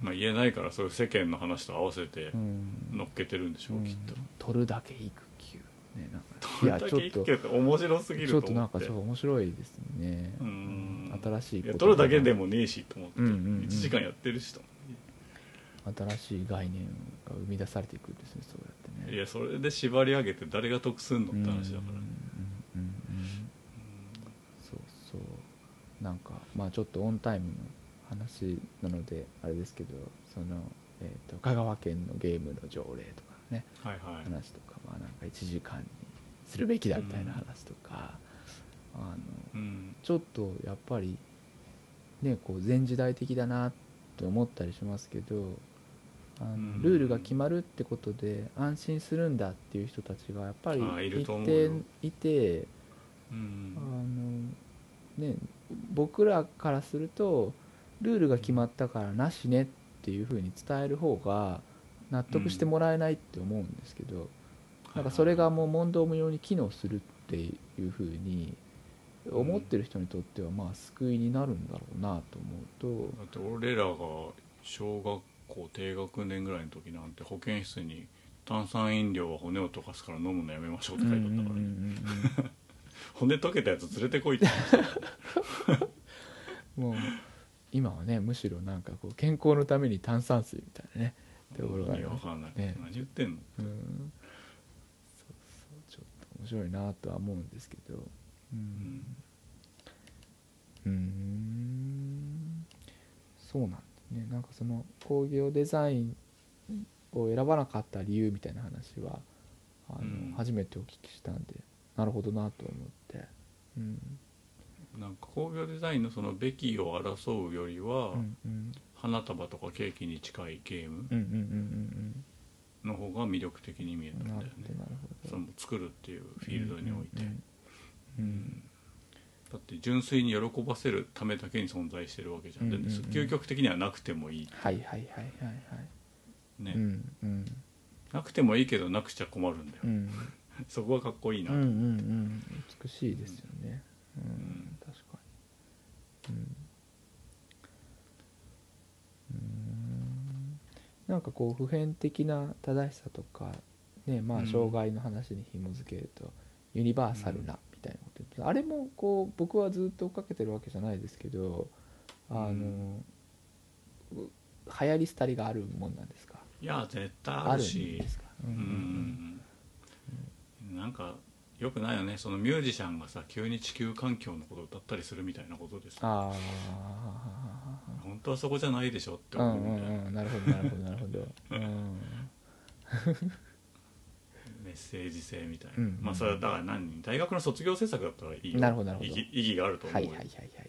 まあ、言えないからそういう世間の話と合わせてうん。乗っけてるんでしょう、きっと。うん取るだけ育休。ねなんか。どれだけいやちょってて面白すぎるちょっとと思ってなんかちょっと面白いですね。うん。新しいいや取るだけでもねえしと思って、うんうんうん。1時間やってるしと新しい概念が生み出されていくんですねそうやってね。いやそれで縛り上げて誰が得すんのって話だから、うんうんうん。うん。そうそう。なんかまあちょっとオンタイムの話なのであれですけどその、えー、と香川県のゲームの条例とかねはいはい。話とかまあなんか1時間にするべきだみたいな話とか、あのうん。ちょっとやっぱりねこう前時代的だなと思ったりしますけどあのうん。ルールが決まるってことで安心するんだっていう人たちがやっぱりあいると思う一よ定いてうん。あのね僕らからするとルールが決まったからなしねっていうふうに伝える方が納得してもらえないって思うんですけど、なんかそれがもう問答無用に機能するっていうふうに思ってる人にとってはまあ救いになるんだろうなと思うとだって俺らが小学校低学年ぐらいの時なんて保健室に炭酸飲料は骨を溶かすから飲むのやめましょうって書いてあったからね、うんうんうんうん 骨溶けたやつ連れてこいって。も う今はねむしろなんかこう健康のために炭酸水みたいなねところがあ意る味わかんない、ね何言ってんの。うん。そうそう。ちょっと面白いなとは思うんですけど。うん。うーん。そうなんですね。なんかその工業デザインを選ばなかった理由みたいな話はあの、うん。初めてお聞きしたんでなるほどなと思って。うんなんか工業デザインのそのべきを争うよりは、うんうん花束とかケーキに近いゲームうんうんうんの方が魅力的に見えたうんうんんだよね。なるほどなるほど。その作るっていうフィールドにおいて、うんうんだって純粋に喜ばせるためだけに存在してるわけじゃん,で、うんうんうん。究極的にはなくてもいい。はいはいはいはいはい。ね、うんうん。なくてもいいけどなくちゃ困るんだよ、うん。そこがかっこいいなと、うんうんうん。美しいですよね。うん、うん。うん。なんかこう普遍的な正しさとかねまうん。あ障害の話に紐づけると、ユニバーサルなみたいなこと言ってあれもこう僕はずっと追っかけてるわけじゃないですけどあの、うん。う流行り廃りがあるもんなんですかいや絶対ああるんるしですかううんんなんかよくないよね。そのミュージシャンがさ急に地球環境のことを歌ったりするみたいなことですああ本当はそこじゃないでしょってうんう思うんだよ、んうん。なるほどなるほどなるほど。うん。メッセージ性みたいな、うんまあそれはだから何大学の卒業制作だったらいいよ。なるほどなるほど。意義意義があると思うよ、はいはいはいはいはいは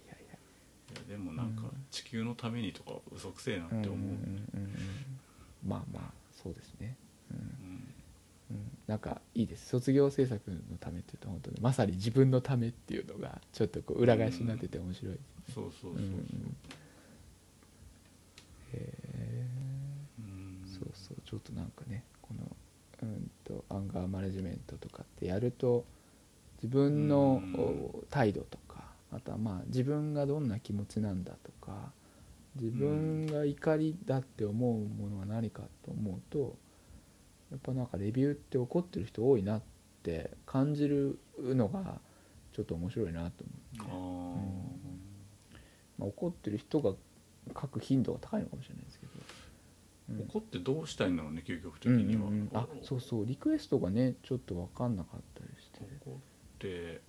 い。でもなんか、うん地球のためにとか嘘くせえなって思う、うんうんうんうんまあまあそうですね。うんうんうんなんかいいです。卒業制作のためっていうと本当にまさに自分のためっていうのがちょっとこう裏返しになってて面白い。ねそうそうそうそう、うんうん。へうんー。そうそう。ちょっとなんかねこのうんとアンガーマネジメントとかってやると自分の態度とかあとはまあ自分がどんな気持ちなんだとか自分が怒りだって思うものは何かと思うとやっぱなんかレビューって怒ってる人多いなって感じるのがちょっと面白いなとあ思う、ーまあ、怒ってる人が書く頻度が高いのかもしれないですけど、うん。怒ってどうしたいんだろうね究極的には、うんうんうん。あそうそう。リクエストがねちょっと分かんなかったりして。怒って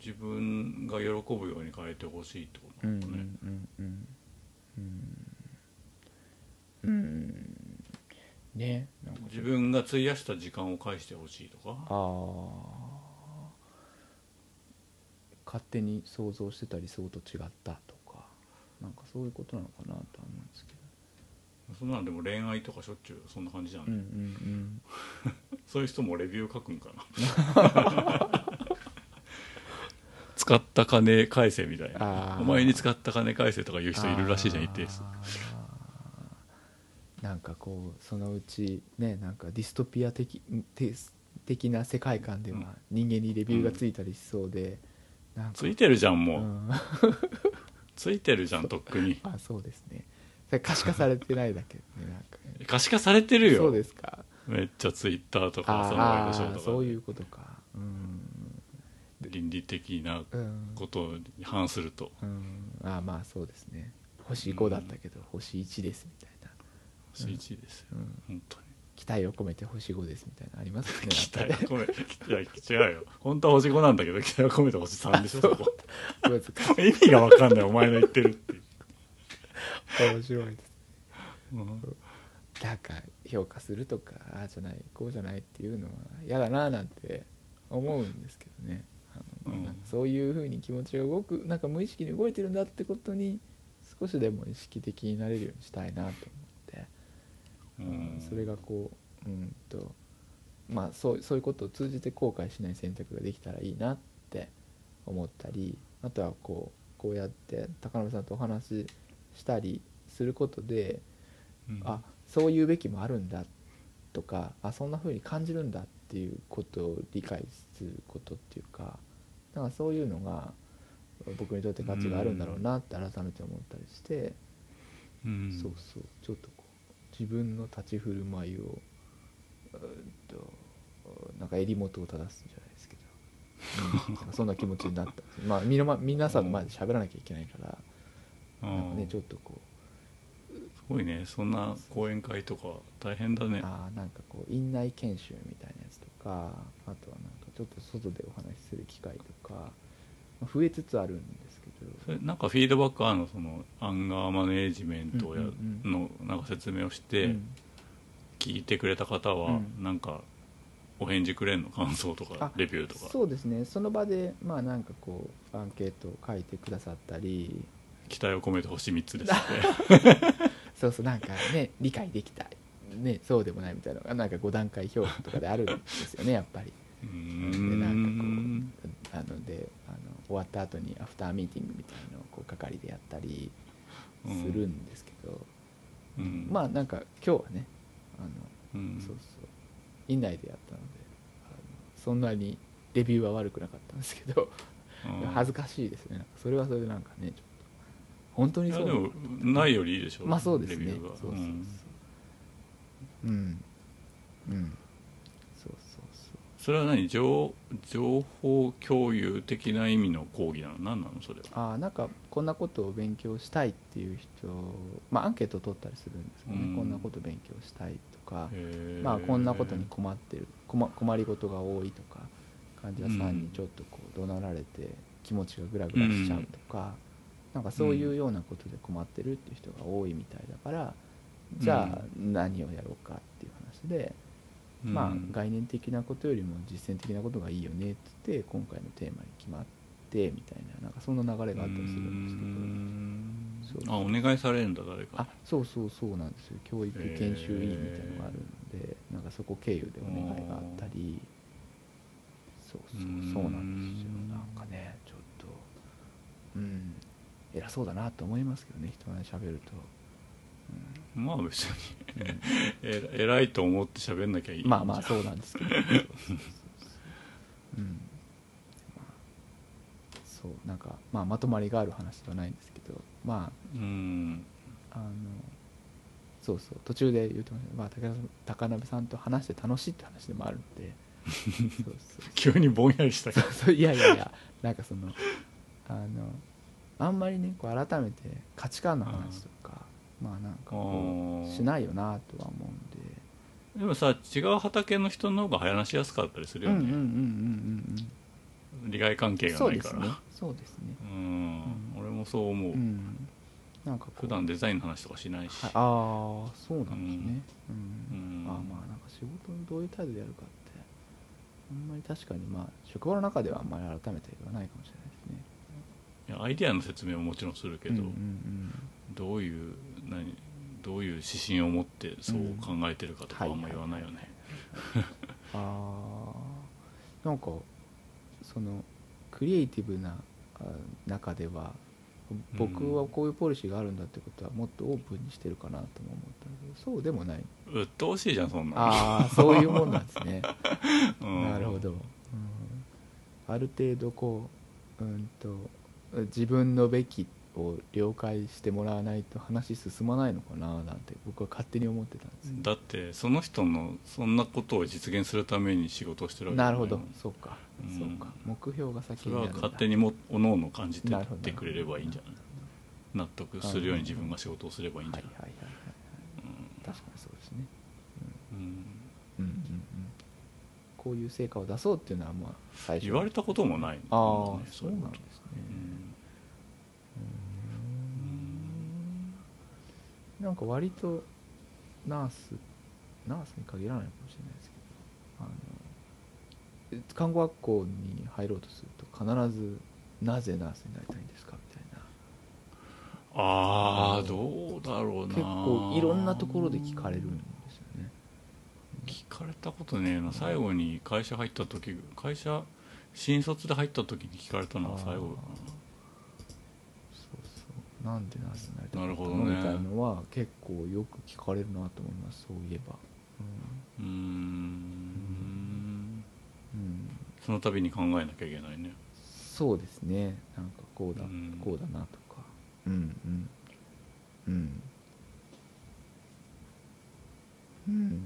自分が喜ぶように変えてほしいってことうんうんなのかね、うんうんうんうんねなんか。自分が費やした時間を返してほしいとか？ああ勝手に想像してた理想と違ったとか。なんかそういうことなのかなとは思うんですけそんなんでも恋愛とかしょっちゅうそんな感じじゃん、どうんうん そういう人もレビュー書くんかな？使った金返せみたいな。お前に使った金返せとか言ううん人いるらしいじゃん一定数なんかこうそのうちねなんかディストピア的て的な世界観では人間にレビューがついたりしそうで、なんか。ついてるじゃんもう、うん。ついてるじゃんとっくに。あそうですね。それ可視化されてないだけでね なんか。ね可視化されてるよ。そうですか。めっちゃツイッターとかあそういうことか。うん。倫理的なうん。ことに反すると。うん。あまあそうですね。星5だったけど星1ですみたいな、星1ですよ、うん、本当に。期待を込めて星5ですみたいなのありますよね 期待を込めていや違うよ。本当は星5なんだけど期待を込めて星3でしょ そこ。意味が分かんないお前の言ってるって。い。う、面白い。ですうん。なんか評価するとかああじゃないこうじゃないっていうのは嫌だななんて思うんですけどね。あの、うん。なんかそういうふうに気持ちが動くなんか無意識に動いてるんだってことに少しでも意識的になれるようにしたいなとうん。それがこううんとまあそうそういうことを通じて後悔しない選択ができたらいいなって思ったりあとはこうこうやって高野さんとお話ししたりすることでうん。あそういうべきもあるんだとかあそんな風に感じるんだっていうことを理解することっていうかなんかそういうのが僕にとって価値があるんだろうなって改めて思ったりして、うん。そうそうちょっと自分の立ち振る舞いをうーんとなんか襟元を正すんじゃないですけど、そんな気持ちになったんですまあみま皆さんの前で喋らなきゃいけないから、なんかねちょっとこうすごいね。そんな講演会とか大変だね。あーなんかこう院内研修みたいなやつとかあとはなんかちょっと外でお話しする機会とか、まあ増えつつあるんですそれなんかフィードバックあるのそのアンガーマネージメントをやうんうんのなんか説明をしてうん。聞いてくれた方はうん。なんかお返事くれんの？感想とかあレビューとか。そうですね。その場でまあなんかこうアンケートを書いてくださったり。期待を込めて星3つですって そうそうなんかね理解できた。ねそうでもないみたいなのがなんか5段階評価とかであるんですよねやっぱり。うーでなんんあのであの終わった後にアフターミーティングみたいのをこう係でやったりするんですけど、うん。まあなんか今日はねあのうん。そうそう。院内でやったのであのそんなにレビューは悪くなかったんですけど、うん。恥ずかしいですね。それはそれでなんかねちょっと本当にそう。でもないよりいいでしょまあそうですね。そうそうそう。うん。うんそれは何？情情報共有的な意味の講義なの？何なの？それは。あーなんかこんなことを勉強したいっていう人まあアンケートを取ったりするんですけどね、うん。こんなこと勉強したいとか、まあこんなことに困ってる困困りごとが多いとか患者さんにちょっとこう怒鳴られて気持ちがグラグラしちゃうとか、なんかそういうようなことで困ってるっていう人が多いみたいだから、じゃあ何をやろうかっていう話で、まあうん。概念的なことよりも実践的なことがいいよねって言って今回のテーマに決まってみたいななんかそんな流れがあったりするんですけど。あお願いされるんだ誰あかそうそうそうなんですよ。教育研修委員みたいなのがあるんで、なんかそこ経由でお願いがあったり。そうそうそうなんですよ。なんかねちょっとうん。偉そうだなと思いますけどね人が喋ると、まあ別に。え 偉いと思って喋んなきゃいい。まあまあそうなんですけど。そうそうそうそううん。まあそうなんか、まあ、まとまりがある話ではないんですけどまうん。ああのそうそう途中で言ってました、まあ、高高鍋さんと話して楽しいって話でもあるんで。そうそう。急にぼんやりしたけど。そういやいやいやなんかそのあのあんまりねこう改めて価値観の話とかまあなんかしないよなとは思うんで。でもさ違う畑の人の方が話しやすかったりするよね、うん利害関係うんがないから。そうですね。うん。うん。俺もそう思う、うん。なんか普段デザインの話とかしないし、はい、ああそうなんですね。うん、うん。あーまあなんか仕事をどういう態度でやるかって。あんまり確かにまあ職場の中ではあんまり改めて言わないかもしれないですね。いやアイディアの説明ももちろんするけど、うんうん。どういう何どういう指針を持ってそう考えてるかとかあんま言わないよね、うん、ああなんかそのクリエイティブなあ中では僕はこういうポリシーがあるんだってことはもっとオープンにしてるかなとも思ったけどそうでもない。鬱陶しいじゃんそんなの。ああそういうもんなんですね。うん。なるほど、うん、ある程度こう、うん、と自分のべきを了解してもらわないと話進まないのかななんて僕は勝手に思ってたんですだってその人のそんなことを実現するために仕事をしてるわけないるほど。そうか、うん。そうか。目標が先それは勝手にもおのおの感じてってくれればいいんじゃない？納得するように自分が仕事をすればいいんじゃない？はいはいはいはい。確かにそうですね。うん。うん。うんうんうん。こういう成果を出そうっていうのはまあ最初言われたこともないああもんねそうなんですね。うんなんか割とナースナースに限らないかもしれないですけどあのえ看護学校に入ろうとすると必ずなぜナースになりたいんですかみたいな。ああどうだろうな。結構いろんなところで聞かれるんですよね。聞かれたことねえな。最後に会社入った時会社新卒で入った時に聞かれたのが最後なんでナースになりたかったの、ね。みたいのは結構よく聞かれるなと思いますそういえば。うーん。うん、うん、その度に考えなきゃいけないね。そうですね。なんかこうだ、うん。こうだなとか。うんうん。うん。うん。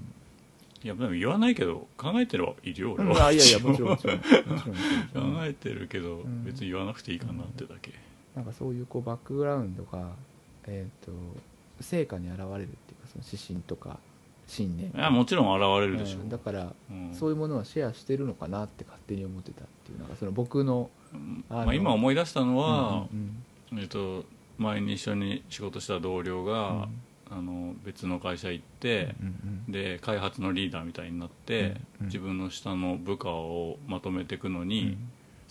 いやでも言わないけど考えてるはいるよ俺うん。はあいやいやもちろん 考えてるけどん。別に言わなくていいかなってだけなんかそういうこうバックグラウンドがえっ、と成果に現れるっていうかその指針とか信念。いやもちろん現れるでしょう。んだからうん。そういうものはシェアしてるのかなって勝手に思ってたっていうのがその僕のまあ、今思い出したのは、うんえっと前に一緒に仕事した同僚うん。が、あの別の会社行って、うんうんで開発のリーダーみたいになって、うんうん。自分の下の部下をまとめていくのに、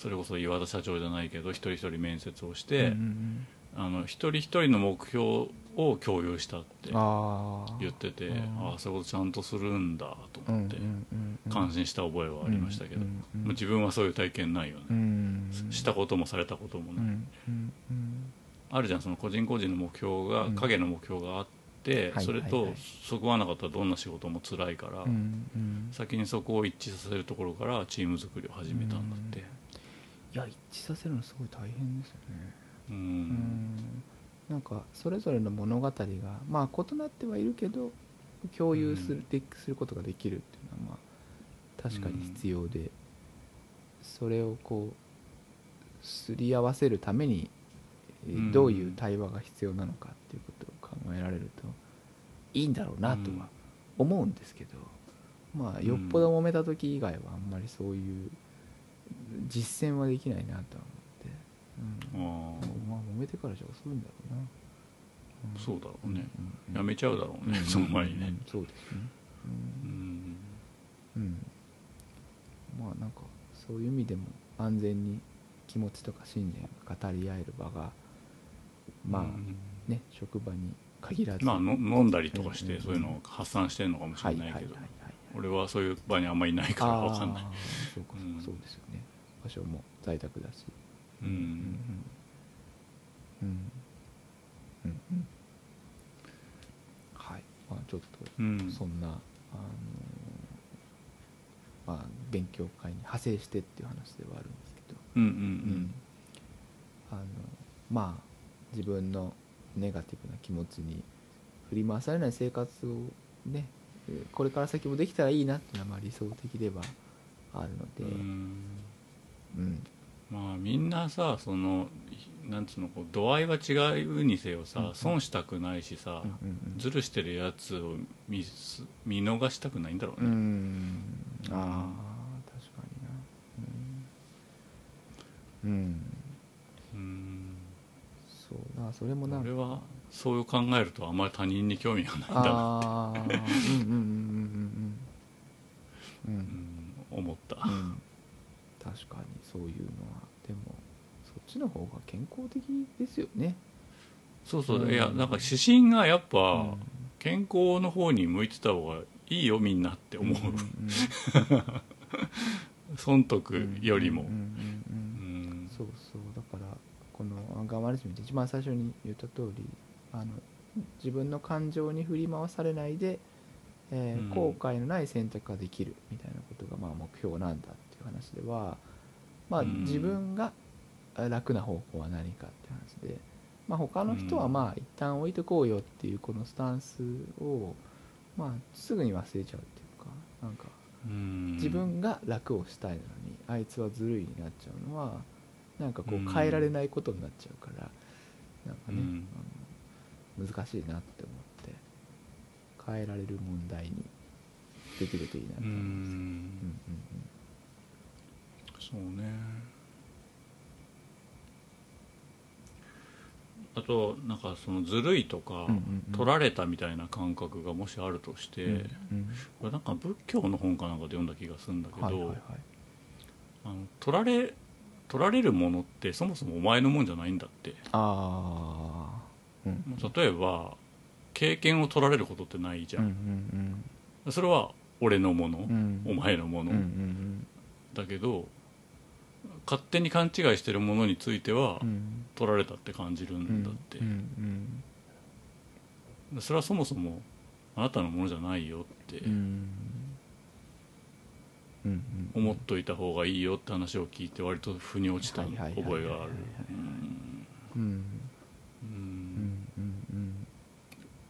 それこそ岩田社長じゃないけど一人一人面接をして、うんうんあの一人一人の目標を共有したって言っててうん。ああそういうことちゃんとするんだと思って、うんうんうんうん。感心した覚えはありましたけど、うんうん自分はそういう体験ないよね、うんしたこともされたこともない、うんうんうん。あるじゃんその個人個人の目標が、うん。影の目標があって、はいそれとそこがなかったらどんな仕事も辛いから、うんうん。先にそこを一致させるところからチーム作りを始めたんだっていや一致させるのすごい大変ですよね。うん、うん。なんかそれぞれの物語がまあ異なってはいるけど共有する,、ですることができるっていうのはまあ確かに必要で、それをこうすり合わせるためにどういう対話が必要なのかっていうことを考えられるといいんだろうなとは思うんですけど、まあよっぽど揉めた時以外はあんまりそういう実践はできないなとは思って、うん。あまあ揉めてからじゃ遅いんだろうな、あそうだろうね、うんやめちゃうだろうね、うん。その前にね。うん。そうですね。ううん、んうん。まあなんかそういう意味でも安全に気持ちとか信念を語り合える場がまあ、うん。ね職場に限らず。まあの飲んだりとかしうんうんうんてそういうのを発散してるのかもしれないけど。俺はそういう場にあんまりいないから分かんない。そうか、うん。そうですよね場所も在宅だし。ううん。ん。うん。うん。うん。はい。まあちょっとうん。そんな、あのまあ、勉強会に派生してっていう話ではあるんですけど、うんううん。ん。あのまあ自分のネガティブな気持ちに振り回されない生活をねえーこれから先もできたらいいなっていうのはまあ理想的ではあるので、うん。まあみんなさそのなんつうのこう度合いは違うにせよさ、うん。うん損したくないしさ、うんうんずるしてるやつを見す見逃したくないんだろううね、ん。ああ確かにな。うん、うん、うん。そう。だからそれもなんか。俺はそう考えるとあんまり他人に興味がないんだなああうんうんうんううんん思った、うん確かにそういうのは。でもそっちの方が健康的ですよね。そうそう、うん。いやなんか指針がやっぱ、うん。健康の方に向いてた方がいいよみんなって思う、ん 損得よりも。そうそう。だからこのアンガーマネジメント一番最初に言った通りあの自分の感情に振り回されないで、えーうん。後悔のない選択ができるみたいなことがまあ目標なんだっていう話では、まあ、うん。自分が楽な方法は何かって話で、まあ、他の人はうん。まあ一旦置いとこうよっていうこのスタンスを、まあ、すぐに忘れちゃうっていうかなんかうん。自分が楽をしたいのにあいつはずるいになっちゃうのはなんかこう変えられないことになっちゃうからなんかね、うん。あの難しいなって思って変えられる問題にできるといいなとう思います。うん。んそうね。あとなんかそのずるいとか、うんうんうん。取られたみたいな感覚がもしあるとして、うんうん。これなんか仏教の本かなんかで読んだ気がするんだけど、はいはいはい。あの取られ取られるものってそもそもお前のもんじゃないんだって。ああうん。例えば経験を取られることってないじゃうんん、それは俺のもの、うん。うんお前のもの、うんうん。だけど勝手に勘違いしてるものについてはうん。うん取られたって感じるんだって、うんうんそれはそもそもあなたのものじゃないよって。思っといた方がいいよって話を聞いて割と腑に落ちた覚えがある。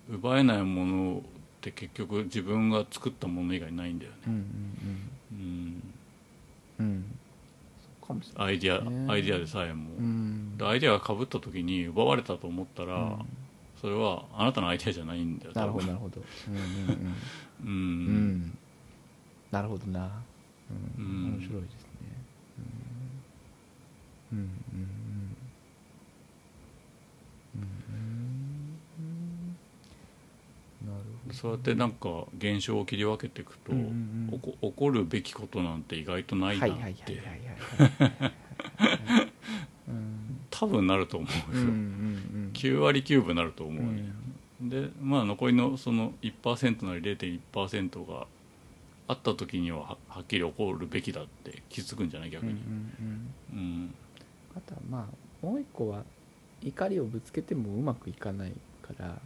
奪えないものって結局自分が作ったもの以外ないんだよね、うんうん。うん、うんかもしれない。アイディア、ね。アイディアでさえも、うん。でアイディアがかぶった時に奪われたと思ったら、うん。それはあなたのアイディアじゃないんだよなるほどな多るほど。うんなるほどな。うん。うん。面白いですね。うんうんなるほどそうやってなんか現象を切り分けていくと、うんうん起こるべきことなんて意外とないなって。多分なると思うよ、うんうんうん9割9分なると思うね、うん。でまあ残りのその1%なり0.1%があった時にはははっきり起こるべきだって気づくんじゃない逆に。うんうんうん。うん。あとはまあもう一個は怒りをぶつけてもうまくいかないから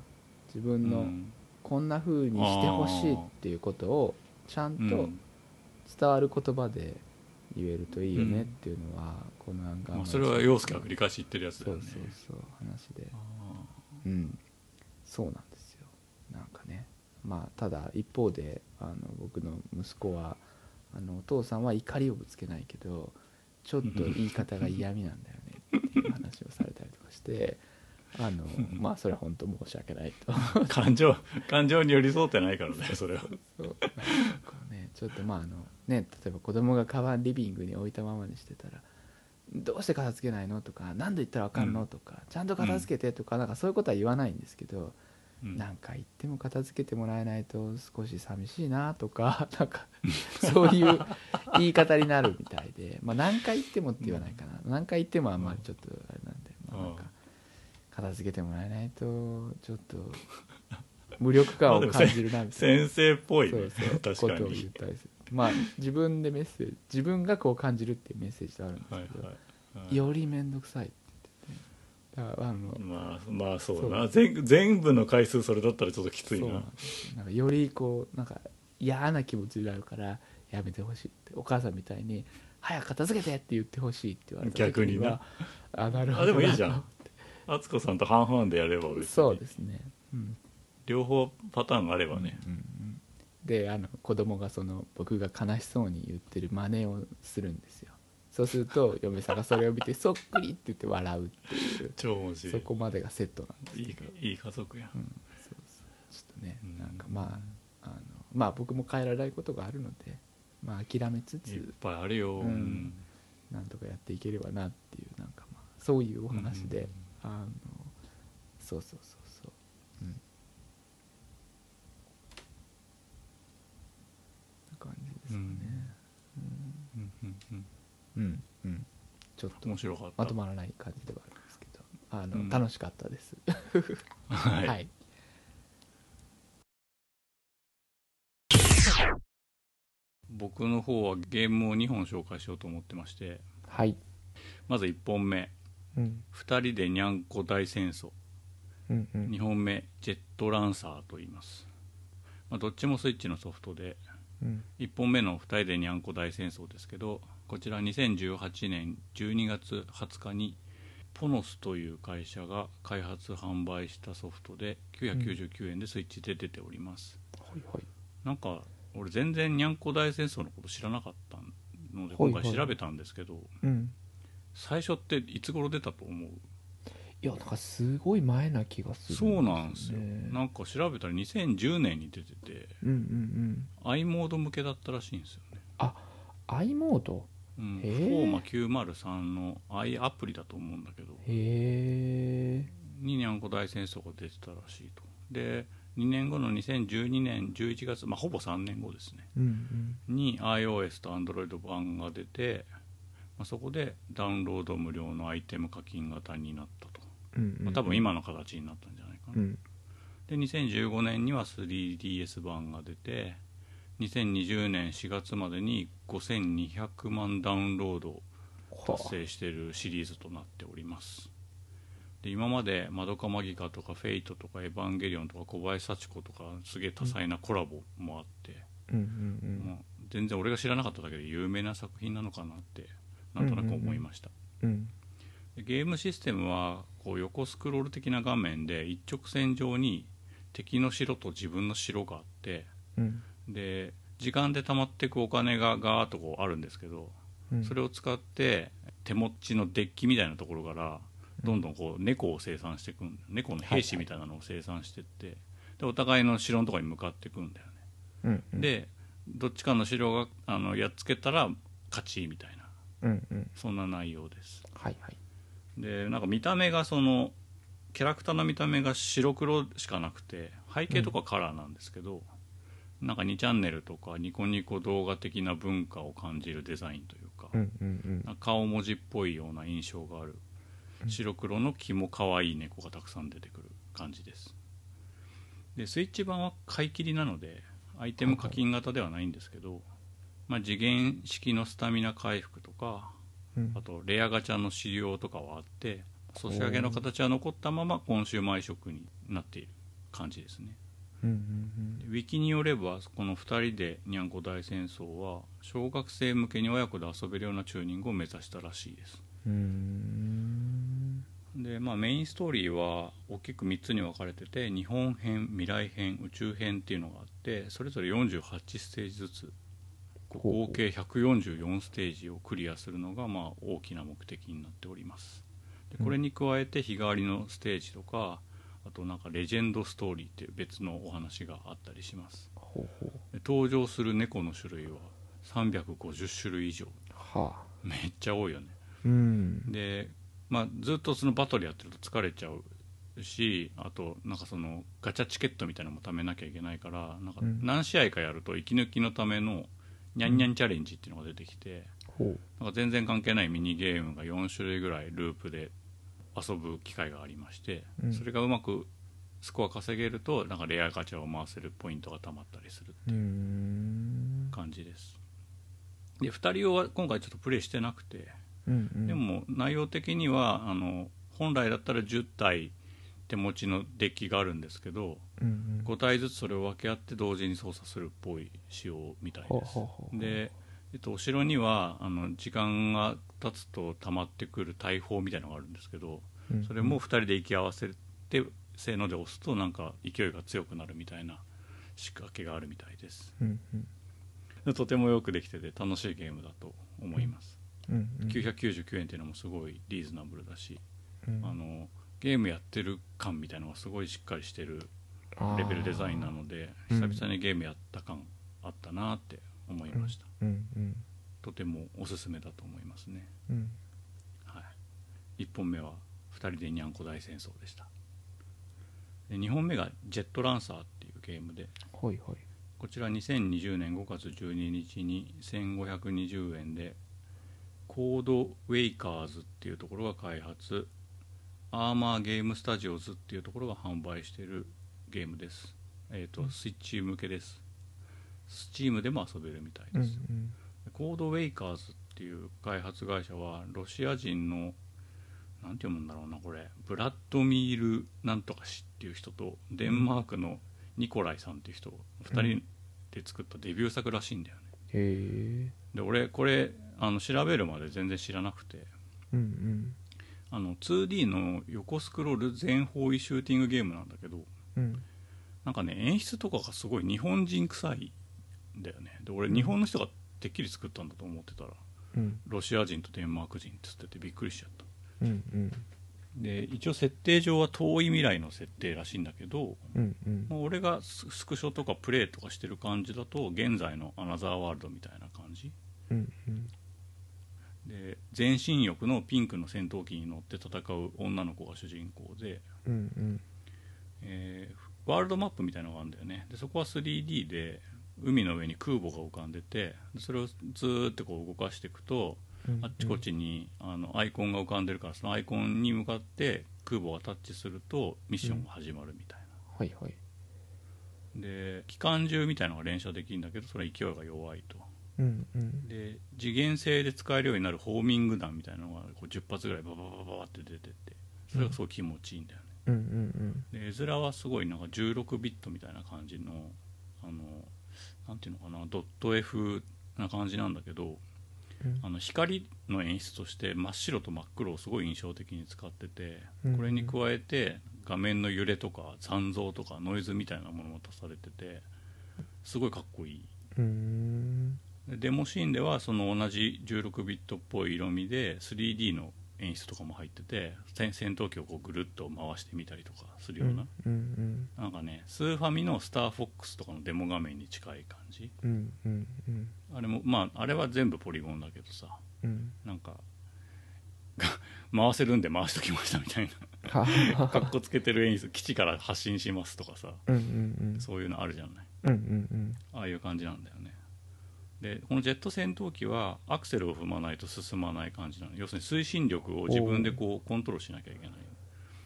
自分のうんこんな風にしてほしいっていうことをちゃんとうん伝わる言葉で言えるといいよねっていうのはこの案まあ、それは陽介が繰り返し言ってるやつだよね。そうそうそう話で。あうん。そうなんですよ。なんかね。まあただ一方であの僕の息子はあのお父さんは怒りをぶつけないけどちょっと言い方が嫌味なんだよねっていう話をされたりとかしてあの まあそれは本当申し訳ないと。ー感情感情に寄り添ってないからねそれは。そう。ねちょっとまああのね例えば子供がカバンリビングに置いたままにしてたら「どうして片付けないの?」とか「何度言ったら分かんの?」うん。とか「ちゃんと片付けて」とかなんかそういうことは言わないんですけど、うん。なんか言っても片付けてもらえないと少し寂しいなとか なんかそういう言い方になるみたいで、まあ、何回言ってもって言わないかな、何回言ってもあんまりちょっとあれなんで、まあ、なんか片付けてもらえないとちょっと無力感を感じるなみたいな。先生っぽいね。そうそう。ことを言っにたりする。まあ自分でメッセージ自分がこう感じるっていうメッセージとあるんですけど、はいはいはい。より面倒くさいって言ってて。だからあのまあまあそうな。全全部の回数それだったらちょっときついな。なんかよりこうなんか嫌な気持ちになるからやめてほしいって。お母さんみたいに「早く片付けて!」って言ってほしいって言われた時逆にな。はあなるほどあでもいいじゃなん敦子さんと半々でやれば別に。そうですね、うん。両方パターンがあればね、うんうんであの子供がその僕が悲しそうに言ってる真似をするんですよ。そうすると 嫁さんがそれを見てそっくりって言って笑うっていう。超面白い。そこまでがセットなんですいいけど。いい家族やん、うん、そうそう。ちょっとね、うん。なんかまああのまあ僕も変えられないことがあるのでまあ諦めついっつぱいあるよ、うん。なんとかやっていければなっていうなんかまあそういうお話で、あのそうそうそうそう。うん。な感じですかね。うん。うん。うん。うん。ちょっと。面白かった。まとまらない感じではあるんですけど。あの、うん。楽しかったです。はい、はい。僕の方はゲームを2本紹介しようと思ってまして。はい。まず1本目うん「2人でにゃんこ大戦争」うんうん。2本目「ジェットランサー」と言います、まあ、どっちもスイッチのソフトでうん。1本目の「2人でにゃんこ大戦争」ですけどこちら2018年12月20日にポノスという会社が開発販売したソフトで999円でスイッチで出ております、はいはい。なんか俺全然にゃんこ大戦争のこと知らなかったのではいはい。今回調べたんですけど、うん最初っていつ頃出たと思う？いやなんかすごい前な気がするそうなんですよ。ねなんか調べたら2010年に出ててうんうんうん。i モード向けだったらしいんですよね、i モード？うん、へフーォーマ903の i アプリだと思うんだけど。へえ。ににゃんこ大戦争が出てたらしいと。で2年後の2012年11月、まあ、ほぼ3年後ですね。うん。に iOS と Android 版が出て、まあ、そこでダウンロード無料のアイテム課金型になったと、うんうんうん。まあ、多分今の形になったんじゃないかな、うん。で2015年には 3DS 版が出て2020年4月までに5200万ダウンロード達成しているシリーズとなっております。で今まで「マドカマギカ」とか「フェイト」とか「エヴァンゲリオン」とか小林幸子とかすげえ多彩なコラボもあって、うんうん。まあ全然俺が知らなかっただけで有名な作品なのかなってなんとなく思いました、うんうんでゲームシステムはこう横スクロール的な画面で一直線上に敵の城と自分の城があってうん。で時間で溜まっていくお金がガーッとこうあるんですけどうん。それを使って手持ちのデッキみたいなところからどんどんこう猫を生産していくん猫の兵士みたいなのを生産していってでお互いの城のところに向かっていくんだよね。うんうん。でどっちかの城があのやっつけたら勝ちみたいなうんうん。そんな内容です。はいはい。でなんか見た目がそのキャラクターの見た目が白黒しかなくて背景とかカラーなんですけど、なんか2チャンネルとかニコニコ動画的な文化を感じるデザインというか、うんうんうん。顔文字っぽいような印象がある。うん白黒の気も可愛い猫がたくさん出てくる感じです。でスイッチ版は買い切りなのでアイテム課金型ではないんですけど、まあ、次元式のスタミナ回復とかうん。あとレアガチャの資料とかはあってソシャゲの形は残ったままコンシューマー移植になっている感じですね。うんうんウィキによればこの2人でにゃんこ大戦争は小学生向けに親子で遊べるようなチューニングを目指したらしいです。うんうん。で、まあ、メインストーリーは大きく3つに分かれてて日本編未来編宇宙編っていうのがあってそれぞれ48ステージずつ合計144ステージをクリアするのがまあ大きな目的になっております。でこれに加えて日替わりのステージとかあとなんかレジェンドストーリーっていう別のお話があったりします。ほうほう。で登場する猫の種類は350種類以上。はあ。めっちゃ多いよね。うん。で、まあ、ずっとそのバトルやってると疲れちゃうしあとなんかそのガチャチケットみたいなのも貯めなきゃいけないからなんかうん。何試合かやると息抜きのためのニャンニャンチャレンジっていうのが出てきて、なんか全然関係ないミニゲームが4種類ぐらいループで遊ぶ機会がありまして、うん。それがうまくスコア稼げるとなんかレアガチャを回せるポイントがたまったりするうーん。感じです。で2人用は今回ちょっとプレイしてなくて、うんうん。でも内容的にはあの本来だったら10体手持ちのデッキがあるんですけどうんうん。5体ずつそれを分け合って同時に操作するっぽい仕様みたいです。で、えっと、お城にはあの時間が経つと溜まってくる大砲みたいなのがあるんですけどうんそれも2人で息合わせてせーので押すとなんか勢いが強くなるみたいな仕掛けがあるみたいです。うんうん。でとてもよくできてて楽しいゲームだと思います、うんうん。999円っていうのもすごいリーズナブルだし、うん。あのゲームやってる感みたいなのがすごいしっかりしてるレベルデザインなのでうん。久々にゲームやった感あったなって思いました、うんうんとてもおすすめだと思いますね、うん。はい、1本目は「2人でにゃんこ大戦争」でした。で2本目が「ジェットランサー」っていうゲームでほいほい。こちら2020年5月12日に1520円でコードウェイカーズっていうところが開発アーマーゲームスタジオズっていうところが販売しているゲームです。えっ、とスイッチ向けです。スチームでも遊べるみたいうんうです、ん。コードウェイカーズっていう開発会社はロシア人のなんて読むんだろうなこれ。ブラッドミールなんとか氏っていう人とデンマークのニコライさんっていう人2人で作ったデビュー作らしいんだよね。へえで俺これあの調べるまで全然知らなくて。うんうんあの 2D の横スクロール全方位シューティングゲームなんだけどうん。なんかね演出とかがすごい日本人臭いんだよね。で俺日本の人がてっきり作ったんだと思ってたらうん。ロシア人とデンマーク人って言っててびっくりしちゃった。うんうん。で一応設定上は遠い未来の設定らしいんだけど、うんうん。まあ俺がススクショとかプレイとかしてる感じだと現在のアナザーワールドみたいな感じ。うんうんで全身翼のピンクの戦闘機に乗って戦う女の子が主人公で、うんうん。えーワールドマップみたいなのがあるんだよね。でそこは 3D で海の上に空母が浮かんでてでそれをずーっとこう動かしていくとうんあっちこっちにあのアイコンが浮かんでるからそのアイコンに向かって空母がタッチするとミッションが始まるみたいはいはい。な、で機関銃みたいなのが連射できるんだけどそれは勢いが弱いとうんうん。で次元性で使えるようになるホーミング弾みたいなのがこう10発ぐらいバババババって出てってそれがすごい気持ちいいんだよね、うんうんで絵面はすごいなんか16ビットみたいな感じのあのなんていうのかなドット絵風な感じなんだけどうん。あの光の演出として真っ白と真っ黒をすごい印象的に使っててうんこれに加えて画面の揺れとか残像とかノイズみたいなものも足されててすごいかっこいい。うん。でデモシーンではその同じ16ビットっぽい色味で 3D の演出とかも入ってて戦戦闘機をこうぐるっと回してみたりとかするような、うんうんなんかねスーファミのスターフォックスとかのデモ画面に近い感じ。うんうんうん。あれもまああれは全部ポリゴンだけどさうん。なんか回せるんで回しときましたみたいな。はかっこつけてる演出基地から発信しますとかさ。うんうんうん。そういうのあるじゃない。うんうん。ああいう感じなんだよねでこのジェット戦闘機はアクセルを踏まないと進まない感じなの。要するに推進力を自分でこうコントロールしなきゃいけない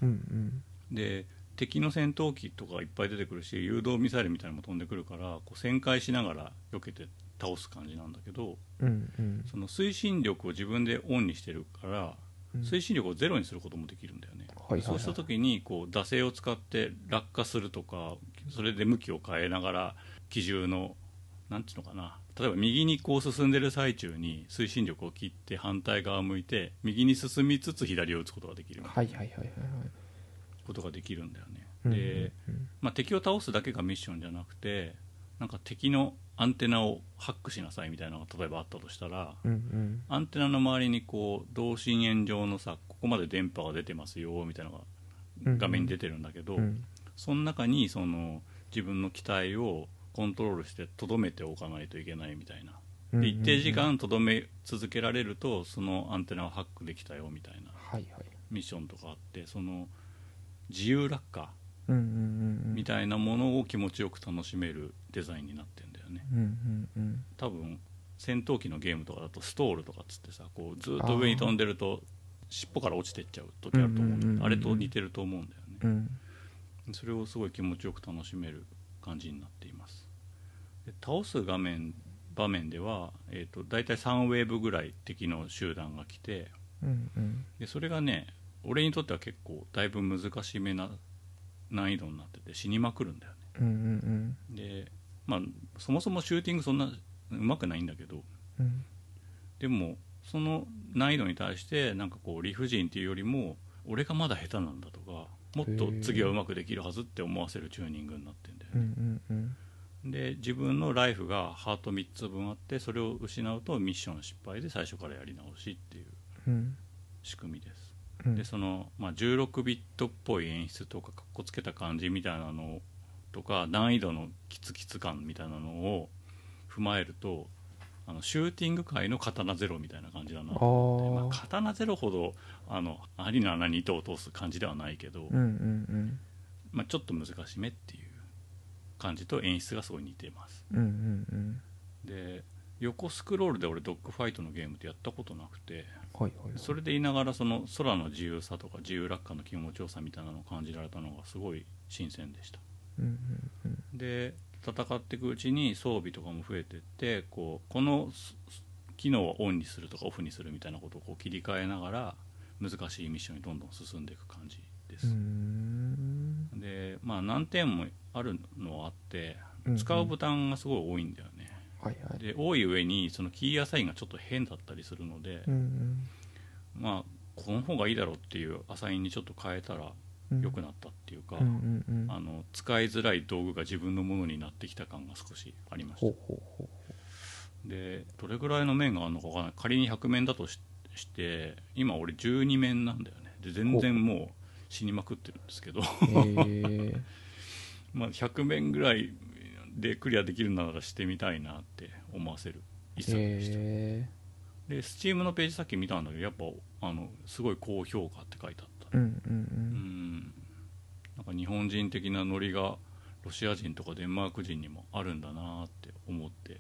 うんうん。で敵の戦闘機とかいっぱい出てくるし誘導ミサイルみたいなのも飛んでくるからこう旋回しながら避けて倒す感じなんだけどうんうん。その推進力を自分でオンにしてるからうん。推進力をゼロにすることもできるんだよね、はいはいはい。そうした時にこう惰性を使って落下するとかそれで向きを変えながら機銃のなんていうのかな例えば右にこう進んでる最中に推進力を切って反対側を向いて右に進みつつ左を打つことができるはいいはいはいはいはい。なことができるんだよね、うんで、まあ、敵を倒すだけがミッションじゃなくてなんか敵のアンテナをハックしなさいみたいなのが例えばあったとしたら、うんうん。アンテナの周りにこう同心円状のさここまで電波が出てますよみたいなのが画面に出てるんだけど、うんその中にその自分の機体をコントロールしてとどめておかないといけないみたいな。うんで一定時間とどめ続けられるとそのアンテナをハックできたよみたいなミッションとかあってその自由落下うんうんうんみたいなものを気持ちよく楽しめるデザインになってんだよね。うんうんうん。多分戦闘機のゲームとかだとストールとかっつってさこうずっと上に飛んでると尻尾から落ちてっちゃう時あると思うんだけど、うんうんうんうんあれと似てると思うんだよね。うん。それをすごい気持ちよく楽しめる感じになっています。で倒す画面場面では、えー、と大体3ウェーブぐらい敵の集団が来てうんうん。でそれがね俺にとっては結構だいぶ難しめな難易度になってて死にまくるんだよね。うんうんうん。でまあそもそもシューティングそんなうまくないんだけどうん。でもその難易度に対してなんかこう理不尽っていうよりも俺がまだ下手なんだとかもっと次はうまくできるはずって思わせるチューニングになってんだようんうね、んうんで自分のライフがハート3つ分あってそれを失うとミッション失敗で最初からやり直しっていううん。仕組みです。うん。でその、まあ、16ビットっぽい演出とかかっこつけた感じみたいなのとか難易度のキツキツ感みたいなのを踏まえるとあのシューティング界の刀ゼロみたいな感じだなと思ってまあ、刀ゼロほどあの針の穴に糸を通す感じではないけど、うんうん。まあ、ちょっと難しめっていう感じと演出がすごい似てます。うんうんうん。で横スクロールで俺ドッグファイトのゲームってやったことなくてはいはいはい。それで言いながらその空の自由さとか自由落下の気持ちよさみたいなのを感じられたのがすごい新鮮でした。うんうんうん。で戦っていくうちに装備とかも増えてってこうこのす機能をオンにするとかオフにするみたいなことをこう切り替えながら難しいミッションにどんどん進んでいく感じです、でまあ難点もあるのはあってうんうん。使うボタンがすごい多いんだよね、はいはい。で多い上にそのキーアサインがちょっと変だったりするので、うんうん。まあこの方がいいだろうっていうアサインにちょっと変えたらうん。良くなったっていうか、うんうんうん。あの使いづらい道具が自分のものになってきた感が少しありました。でどれぐらいの面があるのかわからな？い仮に100面だとしして今俺12面なんだよね。で全然もう死にまくってるんですけど。えまあ100面ぐらいでクリアできるならしてみたいなって思わせる。一作でした、へで Steam のページさっき見たんだけどやっぱあのすごい高評価って書いてあった。えうんうんううん。んなんか日本人的なノリがロシア人とかデンマーク人にもあるんだなって思って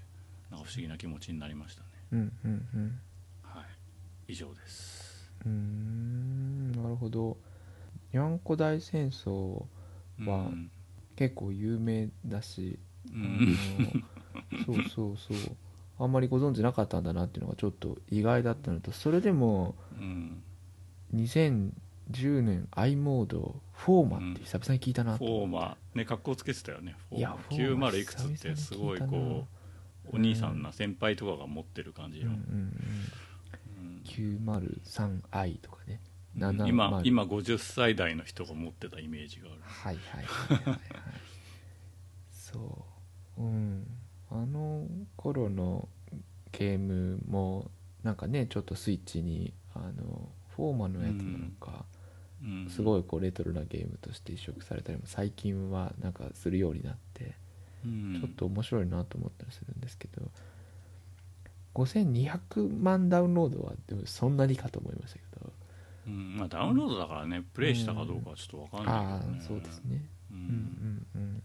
なんか不思議な気持ちになりましたね。うんうんうん。はい。以上です。うーん。なるほど。にゃんこ大戦争はうん結構有名だし、うあんのそう そうそう。あんまりご存知なかったんだなっていうのがちょっと意外だったのとそれでもうん。2010年 i モードフォーマって久々に聞いたなフと、ォーマね格好つけてたよね。いやーマフォーマ90いくつってすごいこうお兄さんな先輩とかが持ってる感じの、うんうんうん、うん。903i とかね今70今50歳代の人が持ってたイメージがある。はいはいはい。はいはいそう。うん。あの頃のゲームもなんかねちょっとスイッチにあのフォーマのやつなんか、うん。すごいこうレトロなゲームとして移植されたりも最近はなんかするようになってうん。ちょっと面白いなと思ったりするんですけど5200万ダウンロードはでもそんなにかと思いましたけどうんまあ、ダウンロードだからねプレイしたかどうかはちょっと分かんないああけどね、そうですね。ううんんうん。うん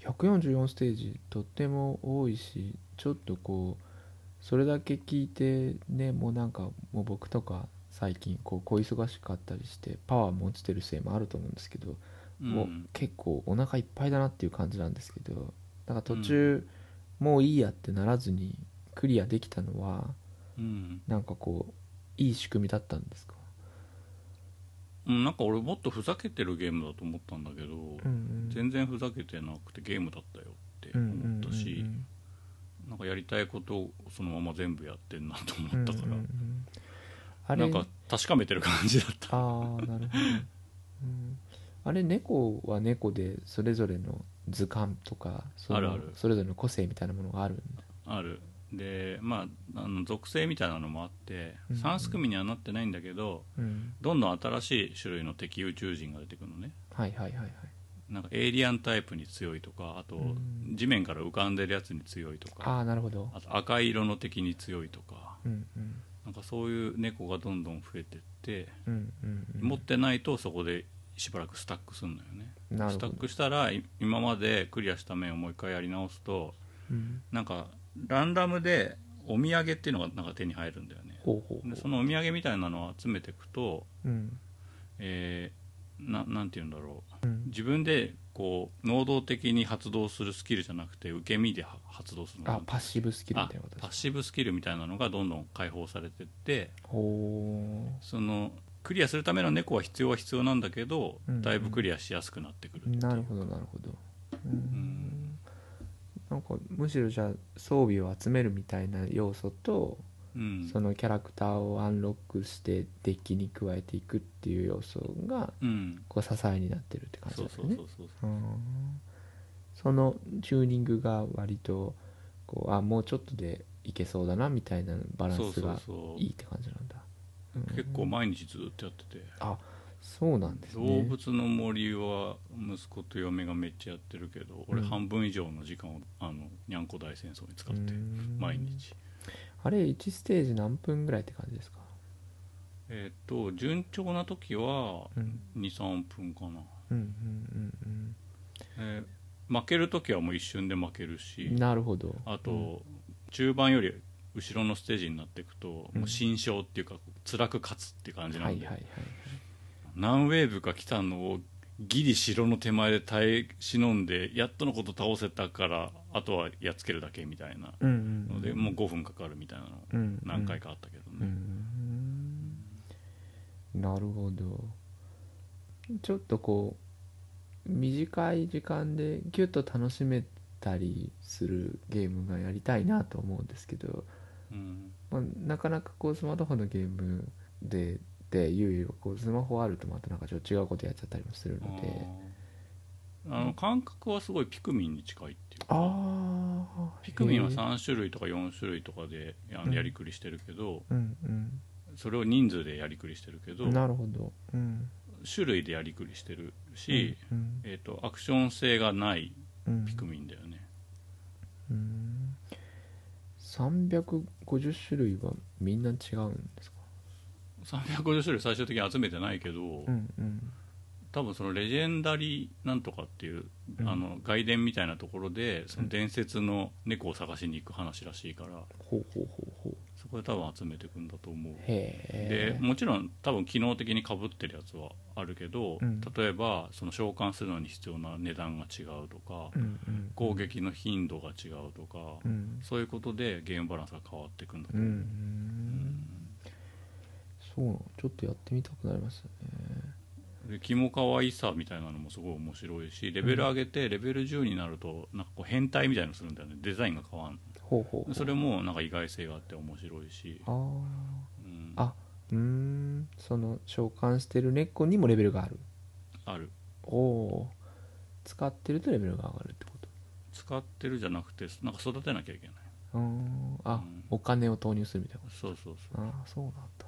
144ステージとっても多いしちょっとこうそれだけ聞いてねもうなんかもう僕とか最近こう小忙しかったりしてパワーも落ちてるせいもあると思うんですけど、もう結構お腹いっぱいだなっていう感じなんですけどなんか途中、もういいやってならずにクリアできたのはうん。なんかこういい仕組みだったんですか？うん、なんか俺もっとふざけてるゲームだと思ったんだけど、うんうん。全然ふざけてなくてゲームだったよって思ったし、うんうん。うんなんかやりたいことをそのまま全部やってんなとうん思ったから、うんうんうん。なんか確かめてる感じだった。ああなるほど、うん、あれ猫は猫でそれぞれの図鑑とかそのあるある。それぞれの個性みたいなものがあるんだ。あるでまああの属性みたいなのもあってうん。うん3組にはなってないんだけどうん。どんどん新しい種類の敵宇宙人が出てくるのね。はいはいはいはい。なんかエイリアンタイプに強いとかあとうん。地面から浮かんでるやつに強いとかああなるほど。あと赤い色の敵に強いとか。うんうん。なんかそういう猫がどんどん増えてってうんうんうん。持ってないとそこでしばらくスタックするのよね。スタックしたらい今までクリアした面をもう一回やり直すとうん。なんかランダムでお土産っていうのがなんか手に入るんだよね。ほうほうほう。でそのお土産みたいなのを集めていくと、うん。えーななんて言うんだろう。うん。自分でこう能動的に発動するスキルじゃなくて受け身では発動するの。あパッシブスキルみたいなことパッシブスキルみたいなのがどんどん解放されてってほそのクリアするための猫は必要は必要なんだけど、うん。だいぶクリアしやすくなってくるっていう。うなるほどなるほど。うん。んなんかむしろじゃあ装備を集めるみたいな要素とうん。そのキャラクターをアンロックしてデッキに加えていくっていう要素がうん。こう支えになってるって感じですね。そのチューニングが割とこうあもうちょっとでいけそうだなみたいなバランスがいいって感じなんだ。うん。結構毎日ずっとやってて。あそうなんですね。動物の森は息子と嫁がめっちゃやってるけど俺うん。半分以上の時間をあのにゃんこ大戦争に使ってうん。毎日。あれ1ステージ何分ぐらいって感じですか？えっと順調な時はうん。23分かな、うんうんうんえー負ける時はもう一瞬で負けるうんしなるほど。あと、中盤より後ろのステージになっていくと、うん。もう新勝っていうか辛く勝つって感じなんで、はいはいはい何ウェーブか来たのをギリ城の手前で耐え忍んでやっとのこと倒せたからあとはやっつけるだけみたいな。ので、もう5分かかるみたいなのうん何回かあったけどうね、ん。なるほど。ちょっとこう短い時間でギュッと楽しめたりするゲームがやりたいなと思うんですけど、うん。まあ、なかなかこうスマートフォンのゲームででいうこうスマホあるとまたなんかちょっと違うことやっちゃったりもするので。あの感覚はすごいピクミンに近いっていうあかあピクミンはへえ3種類とか4種類とかであうん。のやりくりしてるけど、うんうん。それを人数でやりくりしてるけどなるほど。うん。種類でやりくりしてるし、うんえー、とアクション性がないうん。ピクミンだよね、うん。350種類はみんな違うんですか？350種類最終的に集めてないけど、うんうん。多分そのレジェンダリーなんとかっていう、うん。あの外伝みたいなところでその伝説の猫を探しに行く話らしいからほうほうほうほう。そこで多分集めていくんだと思う。でもちろん多分機能的にかぶってるやつはあるけど、うん。例えばその召喚するのに必要な値段が違うとか、うんうん攻撃の頻度が違うとか、うん。そういうことでゲームバランスが変わっていくんだとう。んう思う、うんそうなの。ちょっとやってみたくなりますね。でキモ可愛さみたいなのもすごい面白いしレベル上げてレベル10になるとなんかこう変態みたいなのするんだよねデザインが変わんほうほうほう。それもなんか意外性があって面白いし、あー。うん、あうーん。その召喚してる猫にもレベルがある。ある。おおー。使ってるとレベルが上がるってこと？使ってるじゃなくてなんか育てなきゃいけないうーんあ、うんお金を投入するみたいなこそうそうそうあそうなんだ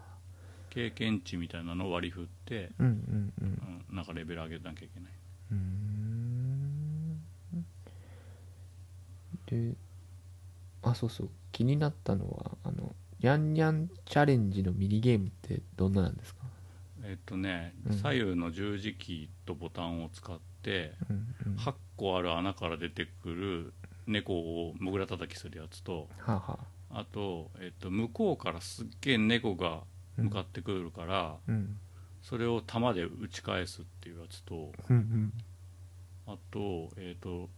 経験値みたいなのを割り振って、うんうんなんかレベル上げなきゃいけない。うーん。であそうそう。気になったのはあのニャンニャンチャレンジのミニゲームってどんななんですか？えっとね、うん。左右の十字キーとボタンを使ってうんうん。は8個ある穴から出てくる猫をもぐら叩きするやつとあ、はあ、あと、えっと、向こうからすっげえ猫が向かってくるから、うん。それを弾で打ち返すっていうやつとあと,、えっと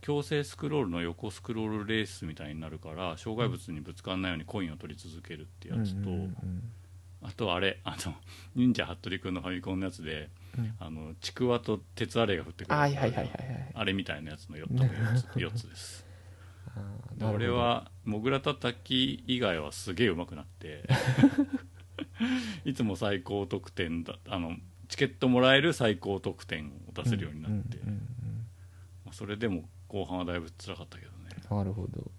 強制スクロールの横スクロールレースみたいになるから障害物にぶつからないようにコインを取り続けるってやつと、あとあれ あの忍者服部君のファミコンのやつでうん。あのちくわと鉄アレイが降ってくるはいはいはいはいはい。あれみたいなやつの 4, 4, つ 4つです。俺はもぐらたたき以外はすげえ上手くなって いつも最高得点だあのチケットもらえる最高得点を出せるようになって、うんうんうんまあそれでも後半はだいぶ辛かったけどね、うんなるほど、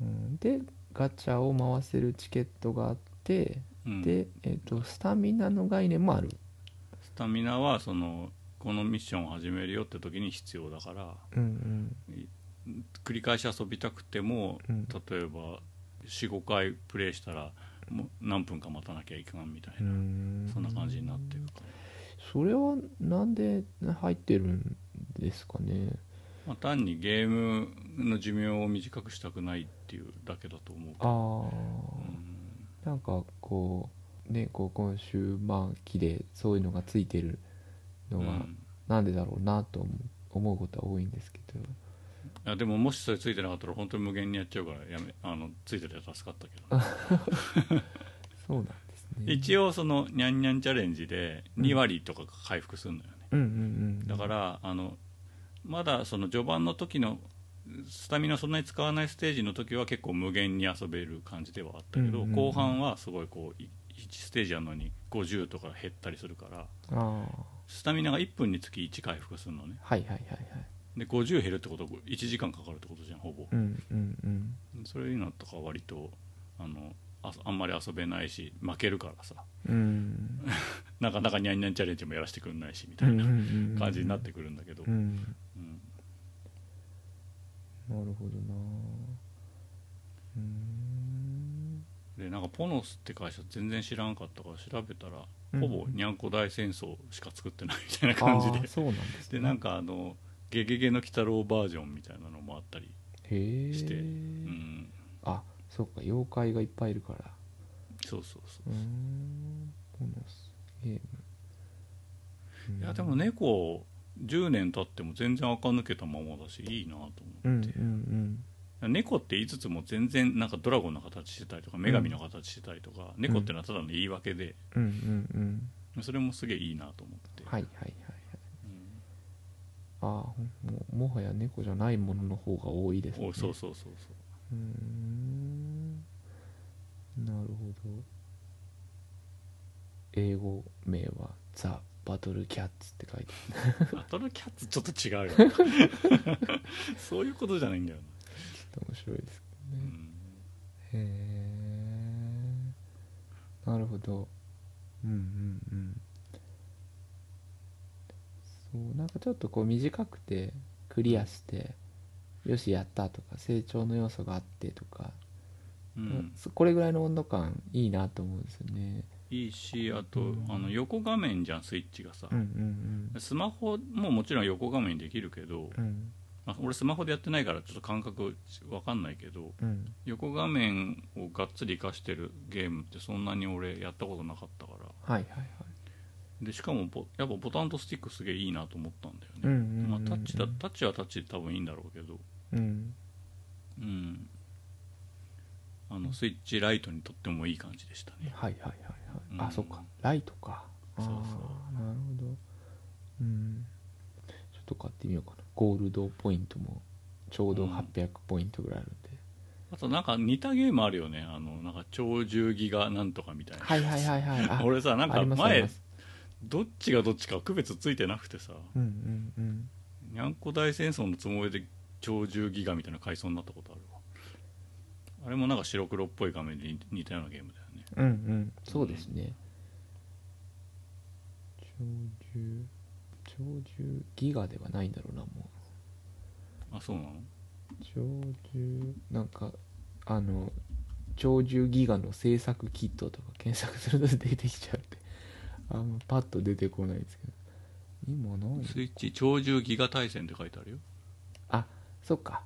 うん。うん、でガチャを回せるチケットがあって、うん。で、えー、とスタミナの概念もある。スタミナはそのこのミッションを始めるよって時に必要だから。うん繰り返し遊びたくても、うん。例えば45回プレイしたらもう何分か待たなきゃいけないみたいうん。な、そんな感じになってるから、それはなんで入ってるんですかね？まあ、単にゲームの寿命を短くしたくないっていうだけだと思うけあど、あなんかこうねこう今週末期でそういうのがついてるのはうん。なんでだろうなと思う思うことは多いんですけど。いやでももしそれついてなかったら本当に無限にやっちゃうからやめあのついてて助かったけど そうなんですね。一応そのニャンニャンチャレンジで2割とか回復するのよね、うんうんうんだからあのまだその序盤の時のスタミナそんなに使わないステージの時は結構無限に遊べる感じではあったけど、うんうんうん。後半はすごいこうい1ステージやるのに50とか減ったりするからああスタミナが1分につき1回復するのね。はいはいはいはいで50減るってことは1時間かかるってことじゃんほぼ、うんうんうん。それいうのとか割とあのああんまり遊べないし負けるからさ。うん。なかなかニャンニャンチャレンジもやらせてくんないしみたいなうん感じになってくるんだけど、うん。うん。なるほどな。うん。でなんかポノスって会社全然知らんかったから調べたら、うん。ほぼにゃんこ大戦争しか作ってないみたいな感じで。そうなんですね。でなんかあの「ゲゲゲの鬼太郎」バージョンみたいなのもあったり、へえして。うん、あそうか妖怪がいっぱいいるから。そうそうそうう。ーん。ボノスゲーム。いやでも猫10年経っても全然垢抜けたままだしいいなとうんうん思って、うん。猫って言いつつも全然なんかドラゴンの形してたりとか女神の形してたりとか、猫ってのはただの言い訳で。うんうんうん。それもすげえいいなと思って、はいはいはいああもうもはや猫じゃないものの方が多いですね。おそうそうそうそう。うーん。なるほど。英語名は「ザ・バトル・キャッツ」って書いてバトルキャッツ ちょっと違うよ。そういうことじゃないんだよな、ある面白いですけどね、うん。へえなるほど。うんうんうんそうなんかちょっとこう短くてクリアしてよしやったとか成長の要素があってとか、うん。そこれぐらいの温度感いいなと思うんですよね。いいしあと、うん。あの横画面じゃんスイッチがさ。うん、うんスマホももちろん横画面にできるけど、うん。うんあ俺スマホでやってないからちょっと感覚わかんないけどうん。横画面をがっつり活かしてるゲームってそんなに俺やったことなかったから。はいはいはいでしかもボやっぱボタンとスティックすげえいいなと思ったんだよね、うんうんうんうん。まあ、タッチだタッチはタッチで多分いいんだろうけど。うん。うん。あのスイッチライトにとってもいい感じでしたね。はいはいはいはい、うん。あそっか。ライトか。そうそう。なるほど。うん。ちょっと買ってみようかな。ゴールドポイントもちょうどうん。800ポイントぐらいあるんで、あとなんか似たゲームあるよね。あのなんか超重ギガなんとかみたいな、はいはいはいはい。あ 俺さなんか前どっちがどっちか区別ついてなくてさ。うんうんうん。にゃんこ大戦争のつもりで超重ギガみたいな階層になったことあるわ。あれもなんか白黒っぽい画面で似似たようなゲームだよね。うんうん。そうですね。超重超重ギガではないんだろうなもう。あそうなの？超重なんかあの超重ギガの制作キットとか検索すると出てきちゃってあんまパッと出てこないですけど。今何スイッチ？超重ギガ対戦って書いてあるよ。あそっか。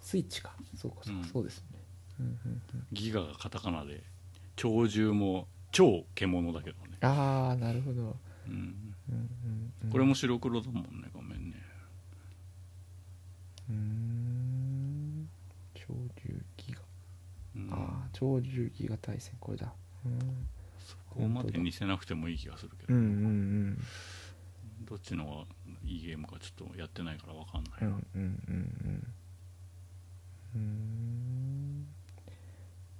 スイッチか。そうかそうか、うん。そうですね。うんうんうん。ギガがカタカナで超重も超獣だけどね、ああなるほど、うん、うんうんうん、これも白黒だもんね画面ね。うーん。超重ギガ、うん。ああ超重ギガ対戦。これだ。うんそこまで似せなくてもいい気がするけど、うんうんどっちのがいいゲームかちょっとやってないから分かんない。な、うんうんうん。うん。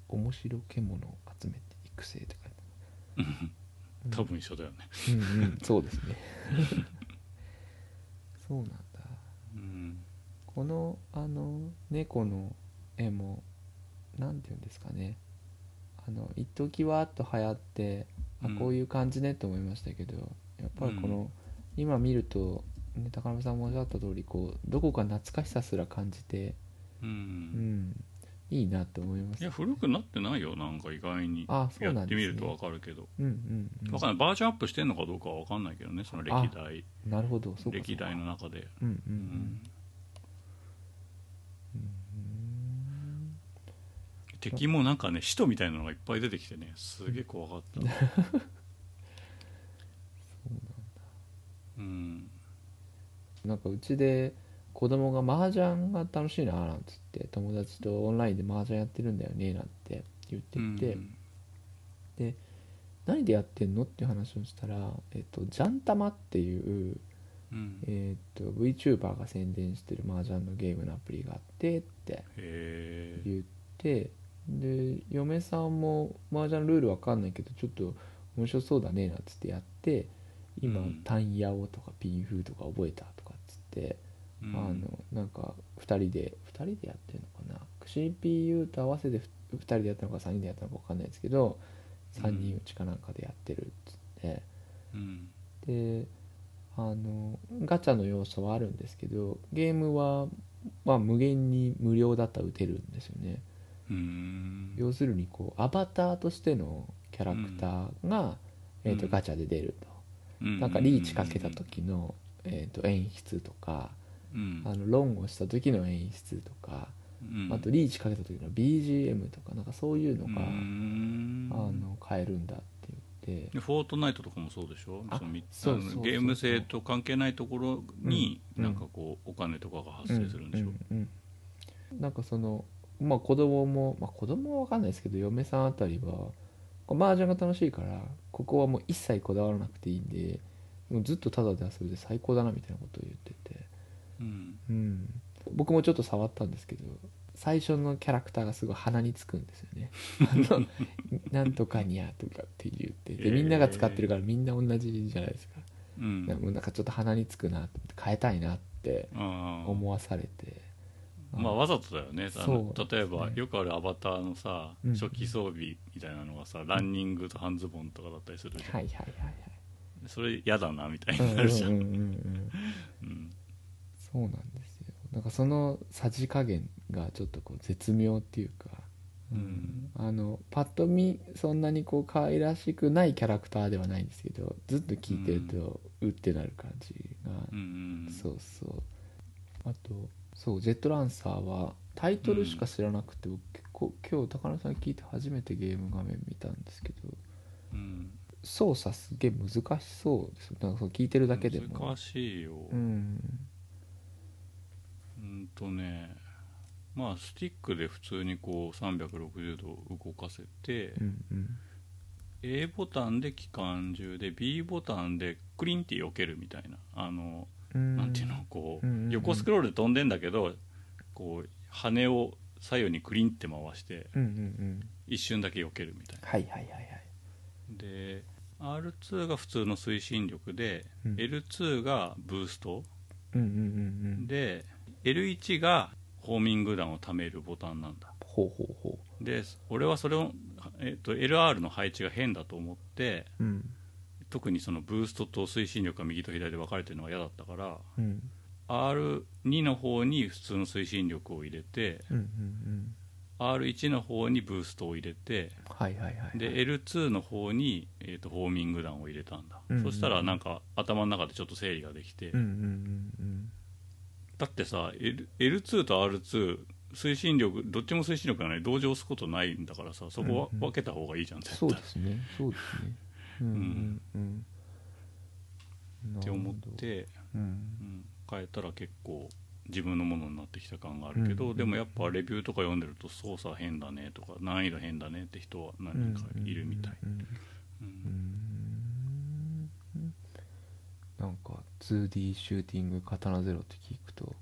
面白獣を集めて育成って書いてある。多分一緒だよね。うんうん。そうですね。そうなんだ。うん。このあの猫の絵もなんていうんですかねあの一時わーっと流行ってあうん。こういう感じねと思いましたけど、やっぱりこの、今見ると、ね、高山さんもおっしゃった通りこうどこか懐かしさすら感じて、うんうん、いいなと思います。いや古くなってないよなんか意外に。あそうやなんね。ってみると分かるけど。うんうん、うん、分かんない。バージョンアップしてんのかどうかは分かんないけどねその歴代。なるほど。歴代の中で。うんうんううん敵もなんかね使徒みたいなのがいっぱい出てきてねすげえ怖かった。うん。なんかうちで子供が麻雀が楽しいななんつって友達とオンラインで麻雀やってるんだよねなんて言ってて、で何でやってんのっていう話をしたら、えっと、ジャンタマっていう、うん。えっと VTuber が宣伝してる麻雀のゲームのアプリがあってって言ってで嫁さんも麻雀ルールわかんないけどちょっと面白そうだねなんつってやって今、うん。タンヤオとかピンフーとか覚えたとかっつって、あのなんか2人で2人でやってるのかな？CPU と合わせて2人でやったのか3人でやったのか分かんないですけど3人うちかなんかでやってるっつって。うん。であのガチャの要素はあるんですけどゲームは、まあ、無限に無料だったら打てるんですよね。うん要するにこうアバターとしてのキャラクターが、えー、とうん。ガチャで出ると、うん。なんかリーチかけた時の、えー、と演出とかうん。あのロンをした時の演出とか、うん。あとリーチかけた時の BGM とかなんかそういうのが、うん。あの変えるんだって言って。でフォートナイトとかもそうでしょ？あそのみそうそうゲーム性と関係ないところに、うん。なんかこうお金とかが発生するんでしょ、うんうんうん。なんかそのまあ子供もまあ子供は分かんないですけど嫁さんあたりは麻雀が楽しいからここはもう一切こだわらなくていいんでもうずっとタダで遊べて最高だなみたいなことを言ってて、うん。うん、僕もちょっと触ったんですけど最初のキャラクターがすごい鼻につくんですよね。あのなんとかにゃとかって言ってでみんなが使ってるからみんな同じじゃないですか、うん。なんかなんかちょっと鼻につくなって変えたいなって思わされてまあわざとだよね。あのそう。例えばねよくあるアバターのさ、うん。初期装備みたいなのがさランニングと半ズボンとかだったりするじゃん、はいはいはいそれ嫌だなみたいはいになるじゃん、うんうんうんうんうん。そうなんですよ。なんかそのさじ加減がちょっとこう絶妙っていうか、うん。あのパッと見そんなにこう可愛らしくないキャラクターではないんですけどずっと聞いてるとうってなる感じが、うんうん。そうそう。あとそうジェットランサーはタイトルしか知らなくて、僕結構今日高野さん聞いて初めてゲーム画面見たんですけどうん操作すげえ難しそうですなんかそう聞いてるだけでも。難しいよ。ううんんとねまあスティックで普通にこう360度動かせて、うんうん。A ボタンで機関銃で B ボタンでクリンって避けるみたいな。あの、うんなんていうのこう、横スクロールで飛んでんだけどこう羽を左右にクリンって回して一瞬だけ避けるみたいな。はいはいはいはい。で R2 が普通の推進力で、うん。L2 がブースト。で L1 がホーミング弾を貯めるボタンなんだ。ほうほうほで俺はそれを、えっと LR の配置が変だと思ってううん特にそのブーストと推進力が右と左で分かれてるのが嫌だったからうん。R2 の方に普通の推進力を入れてうんうんうん。R1 の方にブーストを入れてはいはいはいで L2 の方に、えー、とホーミング弾を入れたんだ、うんうんそしたらなんか頭の中でちょっと整理ができて、うんうんうんだってさ L L2 と R2 推進力どっちも推進力がない。同時押すことないんだからさそこはうんうん。分けた方がいいじゃんうん絶対。そうですね。そうですねうん。って思って、ど。うん。うん、変えたら結構自分のものになってきた感があるけど、うん。でもやっぱレビューとか読んでると操作変だねとか難易度変だねって人は何人かいるみたい、なんか 2D シューティング刀ゼロって聞くと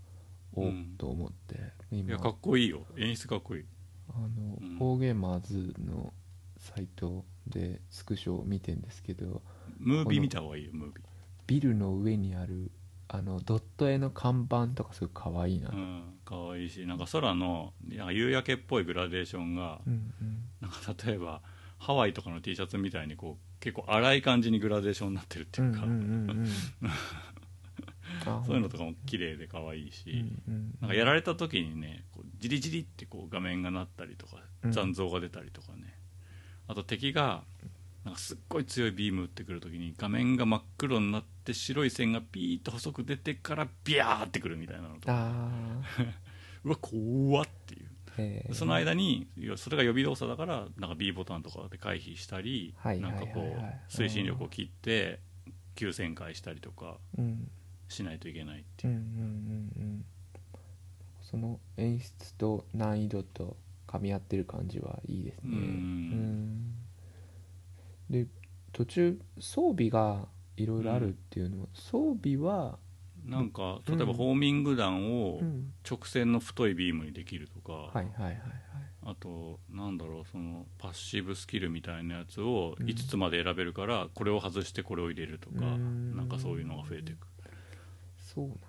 おっうん。と思ってい今。やかっこいいよ。演出かっこいい。あの、うん。フォーゲーマーズのサイトでスクショを見てんですけどムービー見た方がいいよムービビルの上にあるあのドット絵の看板とかすごい可愛いな、ーうんかわいいしなんか空のいや夕焼けっぽいグラデーションがうんなんか例えばハワイとかの T シャツみたいにこう結構荒い感じにグラデーションになってるってうんいうか、うんうんうんうん。あそういうのとかも綺麗で可愛いし、うんうんなんかやられた時にねこうジリジリってこう画面が鳴ったりとかうん。残像が出たりとかね、あと敵がなんかすっごい強いビーム打ってくる時に画面が真っ黒になって白い線がピーッと細く出てからビャーってくるみたいなのとか。あ うわ怖っっていう。その間によそれが予備動作だからなんか B ボタンとかで回避したり、なんかこう推進力を切って急旋回したりとかうん。しないといけないっていう、うんうんうんうん。その演出と難易度と噛み合ってる感じはいいですね。うん。うん。で途中装備がいろいろあるっていうのは、装備は、なんかうん。例えばホーミング弾をうん。直線の太いビームにできるとか、あとなんだろうそのパッシブスキルみたいなやつをうん。5つまで選べるから、これを外してこれを入れるとか、うん。なんかそういうのが増えていく。そうなんだ。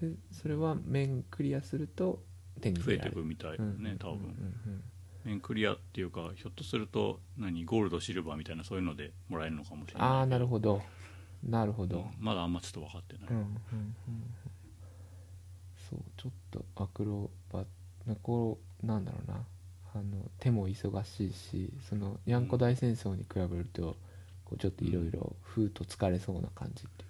でそれは面クリアすると手に増えていくみたいだね多分、面クリアっていうかひょっとすると何ゴールドシルバーみたいなそういうのでもらえるのかもしれないああなるほど。なるほど、うんまだあんまちょっと分かってない、うんうんうんうん。そうちょっとアクロバこうなんだろうな。あの手も忙しいしそのにゃんこ大戦争に比べるとこうちょっといろいろふーっと疲れそうな感じって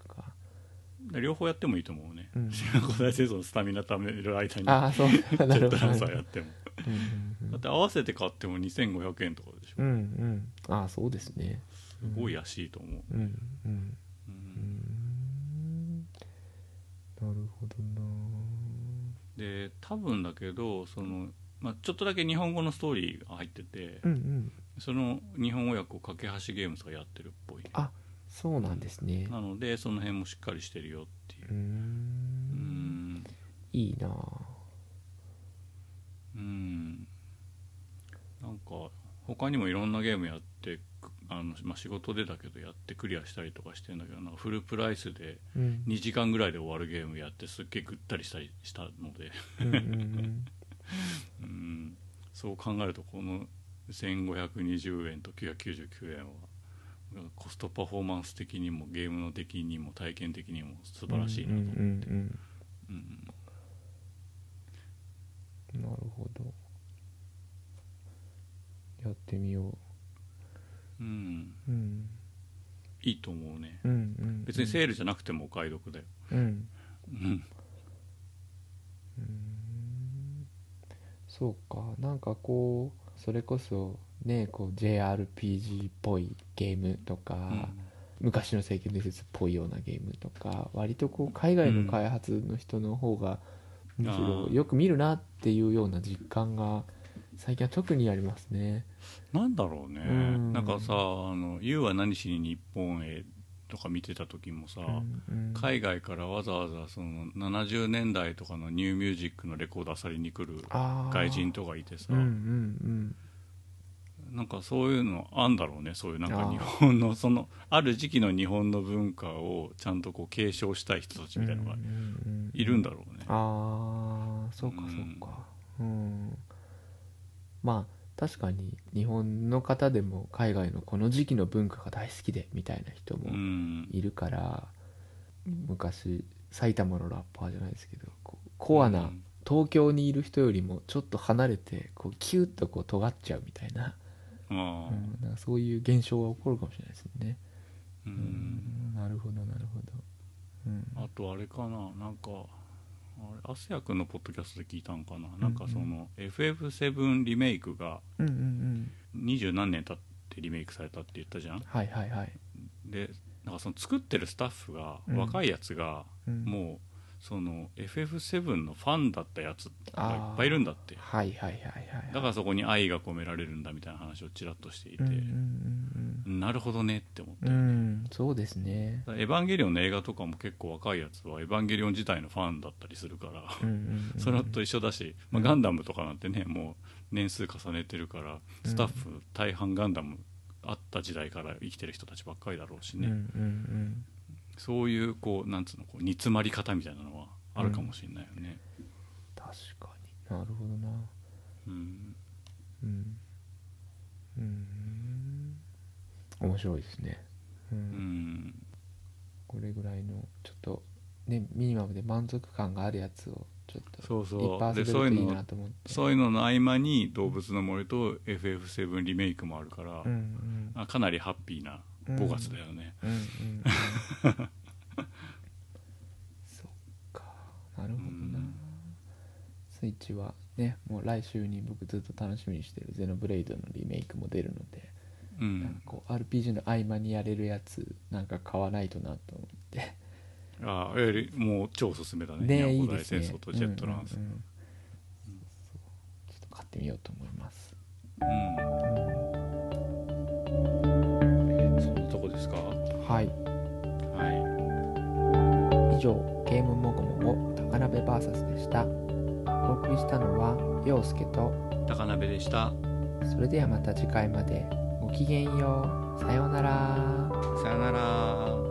両方やってもいいと思うね。うん。古代戦争のスタミナ貯める。間にああそうジなるほど。ェットランサーやっても。だって合わせて買っても2500円とかでしょ、うんうん。うんああそうですね。すごい安いと思う、うんうん。ううん。んなるほどな。で多分だけどその、まあ、ちょっとだけ日本語のストーリーが入ってて、うんうん。その日本語訳を架け橋ゲームズがやってるっぽいあそうなんですね。なのでその辺もしっかりしてるよっていう。うん。ん。いいなうん。なんか他にもいろんなゲームやってあの、まあ、仕事でだけどやってクリアしたりとかしてんだけどなんかフルプライスでうん。2時間ぐらいで終わるゲームやってすっげえぐったりしたりしたので、うん、そう考えるとこの1520円と999円はコストパフォーマンス的にもゲームの出来にも体験的にも素晴らしいなと思って、うんなるほど。やってみよう。ん、ううん。いいと思うね。うんうん別にセールじゃなくてもお買い得だよ、うん。うん、うん。そうか。なんかこうそれこそねこう JRPG っぽいゲームとか、昔の聖剣伝説っぽいようなゲームとか割とこう海外の開発の人の方がむしあろーよく見るなっていうような実感が最近は特にありますね。なんだろうね、うん。なんかさ「あの YOU は何しに日本へ」とか見てた時もさ、うんうん。海外からわざわざその70年代とかのニューミュージックのレコードあさりに来る外人とかいてさ、うんうんなんかそういうのあんだろうね。そういうなんか日本の そのある時期の日本の文化をちゃんとこう継承したい人たちうんみたいなのがうんうんうんいるんだろうね、ああそうかそうか。うん。まあ確かに日本の方でも海外のこの時期の文化が大好きでみたいな人うもん。いるから、昔埼玉のラッパーじゃないですけどコアな、うん東京にいる人よりもちょっと離れてこうキュッとこう尖っちゃうみたいな,、うん、なんかそういう現象が起こるかもしれないですね、ううんん、なるほどなるほど、うん、あとあれかな。なんかあれアスヤ君のポッドキャストで聞いたんかな、なんかその FF7 リメイクがうんうんうん。二十何年経ってリメイクされたって言ったじゃん。はいはいはい、でなんかその作ってるスタッフが、うん。若いやつがうん、もうその FF7 のファンだったやつがいっぱいいるんだって。はいはいはいはいだからそこに愛が込められるんだみたいな話をちらっとしていて、うんうんうんなるほどねって思って、うんうんそうですね。エヴァンゲリオンの映画とかも結構若いやつはエヴァンゲリオン自体のファンだったりするから、うんうんうんそれと一緒だし、まあ、ガンダムとかなんてねもう年数重ねてるからスタッフ大半ガンダムあった時代から生きてる人たちばっかりだろうしね、うんうんそういうこうなんつうのこう煮詰まり方みたいなのはあるかもしれないよね、確かに。なるほどな。うん。うん。うん。面白いですね、うん。うんこれぐらいのちょっとねミニマムで満足感があるやつをちょっとそうそう。いっぱい遊べるといいなと思って。そういうのの合間に「動物の森」と FF7 リメイクもあるから、うんうん。あかなりハッピーな5月だよね、うんうんうん。そっか。なるほどな、うんスイッチはねもう来週に僕ずっと楽しみにしてる。ゼノブレイドのリメイクも出るので、うなんかんこう RPG の合間にやれるやつなんか買わないとなと思って。ああやはりもう超おすすめだね。ねいいですね。戦争とジェットランス。うんうんうん。そう。ちょっと買ってみようと思います、うんですか？はい。は以上ゲームもごもご高鍋 VS でした。お送りしたのは陽介とい高鍋でした。それではまた次回まで。ごきげんよう。さようなら。さよなら